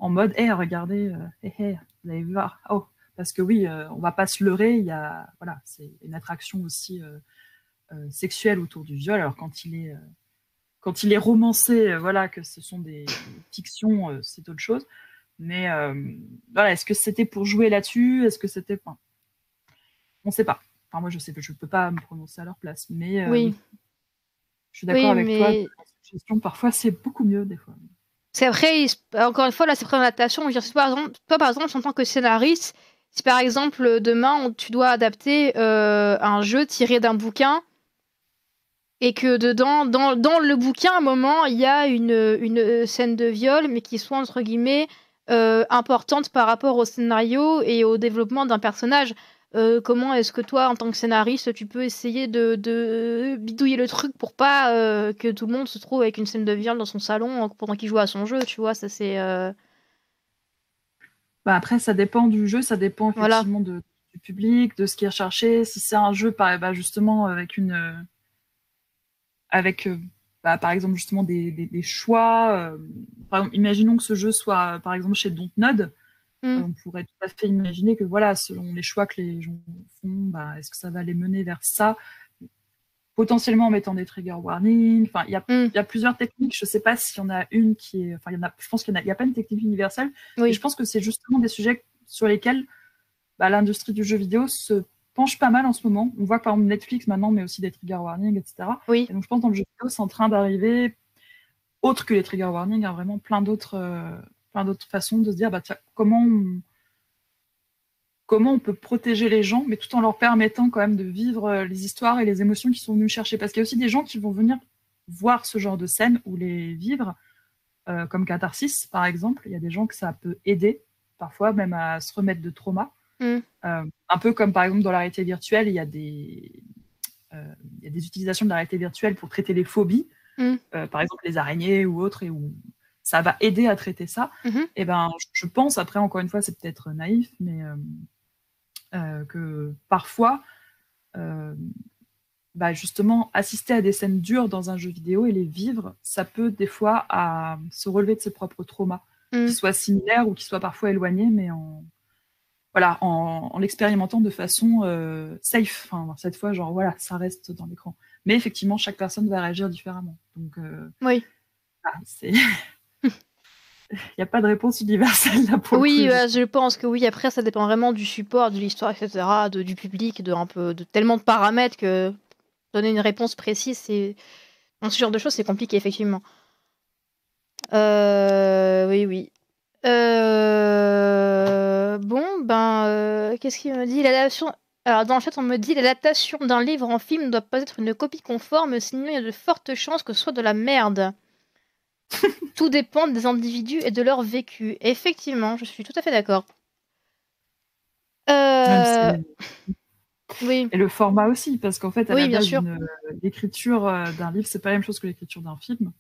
en mode, hé, regardez, euh, hé, hé, vous allez voir. Oh, parce que oui, euh, on va pas se leurrer, il y a, voilà, c'est une attraction aussi sexuelle autour du viol. Alors quand il est, quand il est romancé, voilà, que ce sont des, fictions, c'est autre chose. Mais voilà, est-ce que c'était pour jouer là-dessus? Est-ce que c'était, enfin, on sait pas. Enfin, moi, je sais, je peux pas me prononcer à leur place, mais Oui. Je suis d'accord Oui, avec toi. mais- que La suggestion, parfois, c'est beaucoup mieux des fois. C'est vrai, encore une fois, là, c'est pris en adaptation. Je veux dire, si par exemple, toi, par exemple, en tant que scénariste, si par exemple, demain, tu dois adapter euh, un jeu tiré d'un bouquin, et que dedans, dans, dans le bouquin, à un moment, il y a une, une scène de viol, mais qui soit, entre guillemets, euh, importante par rapport au scénario et au développement d'un personnage. Euh, comment est-ce que toi, en tant que scénariste, tu peux essayer de, de bidouiller le truc pour pas euh, que tout le monde se trouve avec une scène de viol dans son salon pendant qu'il joue à son jeu, tu vois, ça c'est... euh, Bah, après, ça dépend du jeu, ça dépend Voilà. effectivement de, du public, de ce qui est recherché. Si c'est un jeu, par, bah, justement, avec une. avec, bah, par exemple, justement, des, des, des choix. par exemple, imaginons que ce jeu soit, par exemple, chez Dontnod. Mm. On pourrait tout à fait imaginer que, voilà, selon les choix que les gens font, bah, est-ce que ça va les mener vers ça Potentiellement en mettant des trigger warnings. Enfin, il y a Mm. il y a plusieurs techniques. Je sais pas s'il y en a une qui est. Enfin, il y en a. Je pense qu'il y en a. Pas une technique universelle. Oui. Et je pense que c'est justement des sujets sur lesquels bah, l'industrie du jeu vidéo se penche pas mal en ce moment. On voit que par exemple Netflix maintenant met aussi des trigger warnings, etc. Oui. Et donc je pense que dans le jeu vidéo, c'est en train d'arriver, autre que les trigger warnings, hein, vraiment plein d'autres, euh, plein d'autres façons de se dire bah, tiens, comment on, comment on peut protéger les gens, mais tout en leur permettant quand même de vivre euh, les histoires et les émotions qu'ils sont venus chercher. Parce qu'il y a aussi des gens qui vont venir voir ce genre de scène ou les vivre, euh, comme catharsis par exemple. Il y a des gens que ça peut aider, parfois même à se remettre de trauma. Mm. Euh, un peu comme par exemple dans la réalité virtuelle, il y a des, euh, il y a des utilisations de la réalité virtuelle pour traiter les phobies, Mm. par exemple les araignées ou autres, et où ça va aider à traiter ça. Mhm. Et ben, je- pense, après, encore une fois, c'est peut-être naïf, mais euh, euh, que parfois, euh, bah, justement, assister à des scènes dures dans un jeu vidéo et les vivre, ça peut des fois à se relever de ses propres traumas, Mm. qui soient similaires ou qui soient parfois éloignés, mais en voilà, en, en l'expérimentant de façon safe. Enfin, cette fois, genre voilà, ça reste dans l'écran. Mais effectivement, chaque personne va réagir différemment. Donc, Oui. ah, c'est. (laughs) (laughs) Il n'y a pas de réponse universelle là pour le Oui, euh, je pense que oui. Après, ça dépend vraiment du support, de l'histoire, etc., de, du public, de un peu, de tellement de paramètres que donner une réponse précise, c'est dans ce genre de choses, c'est compliqué effectivement. Euh, oui, oui. Euh, Bon, ben, euh, qu'est-ce qu'il me dit? L'adaptation. Alors, dans le chat, on me dit l'adaptation d'un livre en film ne doit pas être une copie conforme, sinon il y a de fortes chances que ce soit de la merde. (laughs) Tout dépend des individus et de leur vécu. Effectivement, je suis tout à fait d'accord. Euh, (laughs) Oui, Et le format aussi, parce qu'en fait, à Oui, la bien base, sûr. une- euh, l'écriture euh, d'un livre, c'est pas la même chose que l'écriture d'un film.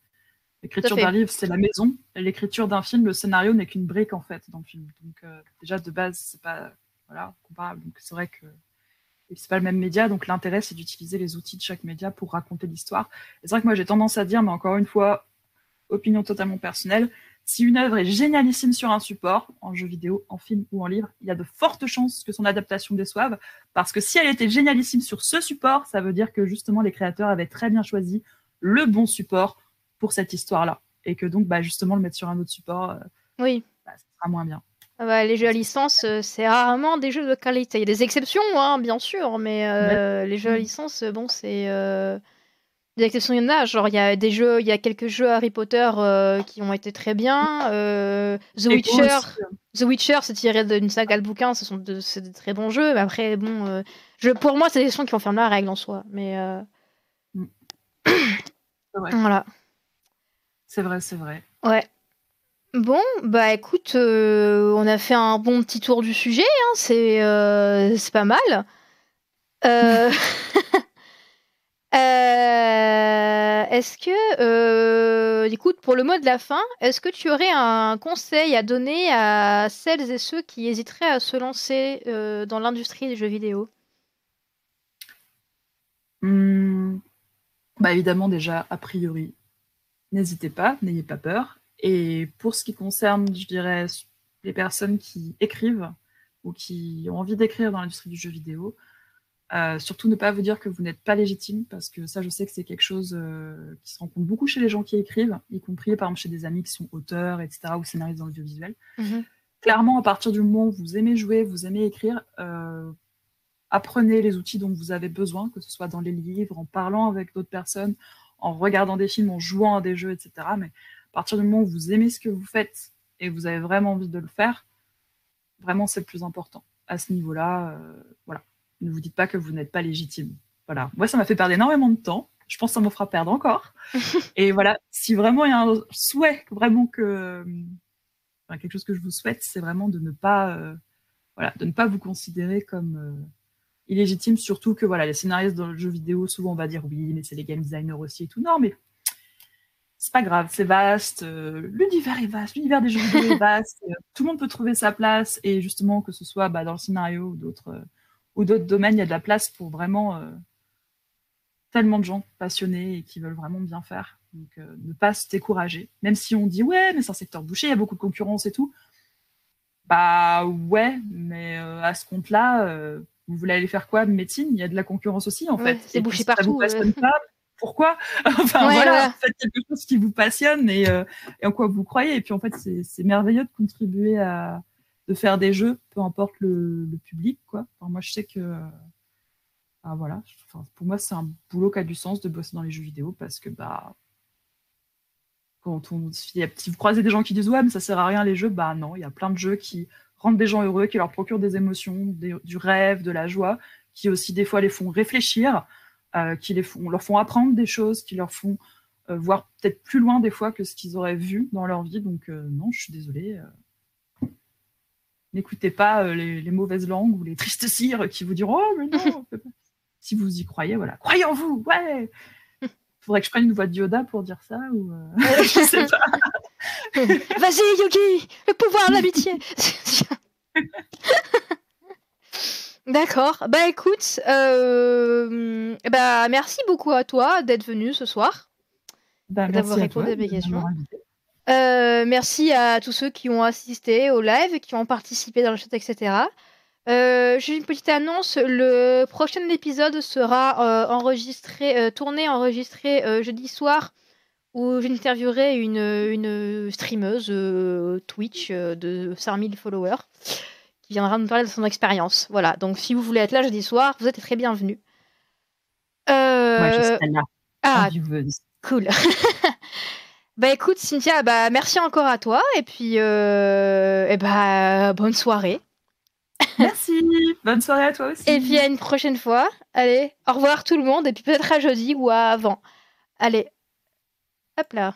L'écriture d'un livre, c'est la maison. Et l'écriture d'un film, le scénario n'est qu'une brique, en fait, dans le film. Donc, euh, déjà, de base, c'est pas voilà, comparable. Donc, c'est vrai que c'est pas le même média. Donc, l'intérêt, c'est d'utiliser les outils de chaque média pour raconter l'histoire. Et c'est vrai que moi, j'ai tendance à dire, mais encore une fois, opinion totalement personnelle, si une œuvre est génialissime sur un support, en jeu vidéo, en film ou en livre, il y a de fortes chances que son adaptation déçoive, parce que si elle était génialissime sur ce support, ça veut dire que justement les créateurs avaient très bien choisi le bon support pour cette histoire-là, et que donc bah, justement le mettre sur un autre support, euh, oui. bah, ça sera moins bien. Ah bah, les jeux à licence, euh, c'est rarement des jeux de qualité. Il y a des exceptions, hein, bien sûr, mais euh, les jeux à licence, bon, c'est des exceptions, il y en a. Genre, il y a des jeux, il y a quelques jeux Harry Potter euh, qui ont été très bien. Euh, The Witcher. The Witcher, c'est tiré d'une saga de bouquins. Ce sont de, c'est de très bons jeux. Mais après, bon, euh, je, pour moi, c'est des questions qui enferment la règle en soi. Mais mm. voilà. C'est vrai, c'est vrai. Ouais. Bon, bah écoute, on a fait un bon petit tour du sujet. Hein. c'est, c'est pas mal. Euh, (laughs) (laughs) est-ce que, euh, écoute, pour le mot de la fin, est-ce que tu aurais un conseil à donner à celles et ceux qui hésiteraient à se lancer euh, dans l'industrie des jeux vidéo? Hmm. bah évidemment, déjà, a priori, n'hésitez pas, n'ayez pas peur. Et pour ce qui concerne, je dirais, les personnes qui écrivent ou qui ont envie d'écrire dans l'industrie du jeu vidéo, euh, surtout ne pas vous dire que vous n'êtes pas légitime, parce que ça, je sais que c'est quelque chose euh, qui se rencontre beaucoup chez les gens qui écrivent, y compris par exemple chez des amis qui sont auteurs, etc., ou scénaristes dans l'audiovisuel. visuel. Clairement, à partir du moment où vous aimez jouer, vous aimez écrire, euh, apprenez les outils dont vous avez besoin, que ce soit dans les livres, en parlant avec d'autres personnes, en regardant des films, en jouant à des jeux, etc. Mais à partir du moment où vous aimez ce que vous faites et vous avez vraiment envie de le faire, vraiment, c'est le plus important. À ce niveau-là, voilà ne vous dites pas que vous n'êtes pas légitime. Voilà. Moi, ça m'a fait perdre énormément de temps. Je pense que ça m'en fera perdre encore. (laughs) et voilà, si vraiment il y a un souhait, vraiment que. Enfin, quelque chose que je vous souhaite, c'est vraiment de ne pas. Euh, voilà, de ne pas vous considérer comme euh, illégitime, surtout que voilà, les scénaristes dans le jeu vidéo, souvent on va dire oui, mais c'est les game designers aussi et tout. Non, mais c'est pas grave, c'est vaste, euh, l'univers est vaste, l'univers des jeux vidéo est vaste, (laughs) tout le monde peut trouver sa place, et justement, que ce soit bah, dans le scénario ou d'autres ou d'autres domaines, il y a de la place pour vraiment euh, tellement de gens passionnés et qui veulent vraiment bien faire. Donc, euh, ne pas se décourager. Même si on dit, ouais, mais c'est un secteur bouché, il y a beaucoup de concurrence et tout. Bah ouais, mais euh, à ce compte-là, vous voulez aller faire quoi Médecine? Il y a de la concurrence aussi, en fait. C'est bouché partout. pourquoi? Enfin voilà, faites quelque chose qui vous passionne et, et, en quoi vous croyez. Et puis en fait, c'est merveilleux de contribuer à, de faire des jeux, peu importe le, public, quoi. moi, je sais que, ah, voilà, pour moi, c'est un boulot qui a du sens de bosser dans les jeux vidéo parce que, bah, quand on, si vous croisez des gens qui disent ouais, mais ça sert à rien les jeux, bah non, il y a plein de jeux qui rendent des gens heureux, qui leur procurent des émotions, du rêve, de la joie, qui aussi des fois les font réfléchir, euh, qui les font, leur font apprendre des choses, qui leur font euh, voir peut-être plus loin des fois que ce qu'ils auraient vu dans leur vie. Donc euh, non, je suis désolée n'écoutez pas euh, les, mauvaises langues ou les tristes cires qui vous diront Oh, mais non (laughs) Si vous y croyez, voilà. Croyez en vous, ouais (laughs) Faudrait que je prenne une voix de Yoda pour dire ça ou. Euh, (laughs) je sais pas. Vas-y, Yogi Le pouvoir de l'amitié D'accord. Bah écoute, euh, bah, merci beaucoup à toi d'être venu ce soir. Bah, d'avoir répondu à mes questions. Euh, merci à tous ceux qui ont assisté au live, qui ont participé dans le chat, etc. Euh, J'ai une petite annonce. Le prochain épisode sera euh, enregistré, euh, tourné, enregistré jeudi soir, où j'interviewerai une, une streameuse Twitch de 5000 followers qui viendra nous parler de son expérience. Voilà. Donc, si vous voulez être là jeudi soir, vous êtes très bienvenue. Ouais, je serai là. Ah, cool. (laughs) Bah écoute Cynthia, bah merci encore à toi et puis euh, et bah bonne soirée. Merci, (laughs) bonne soirée à toi aussi. Et puis à une prochaine fois. Allez, au revoir tout le monde et puis peut-être à jeudi ou à avant. Allez, hop là.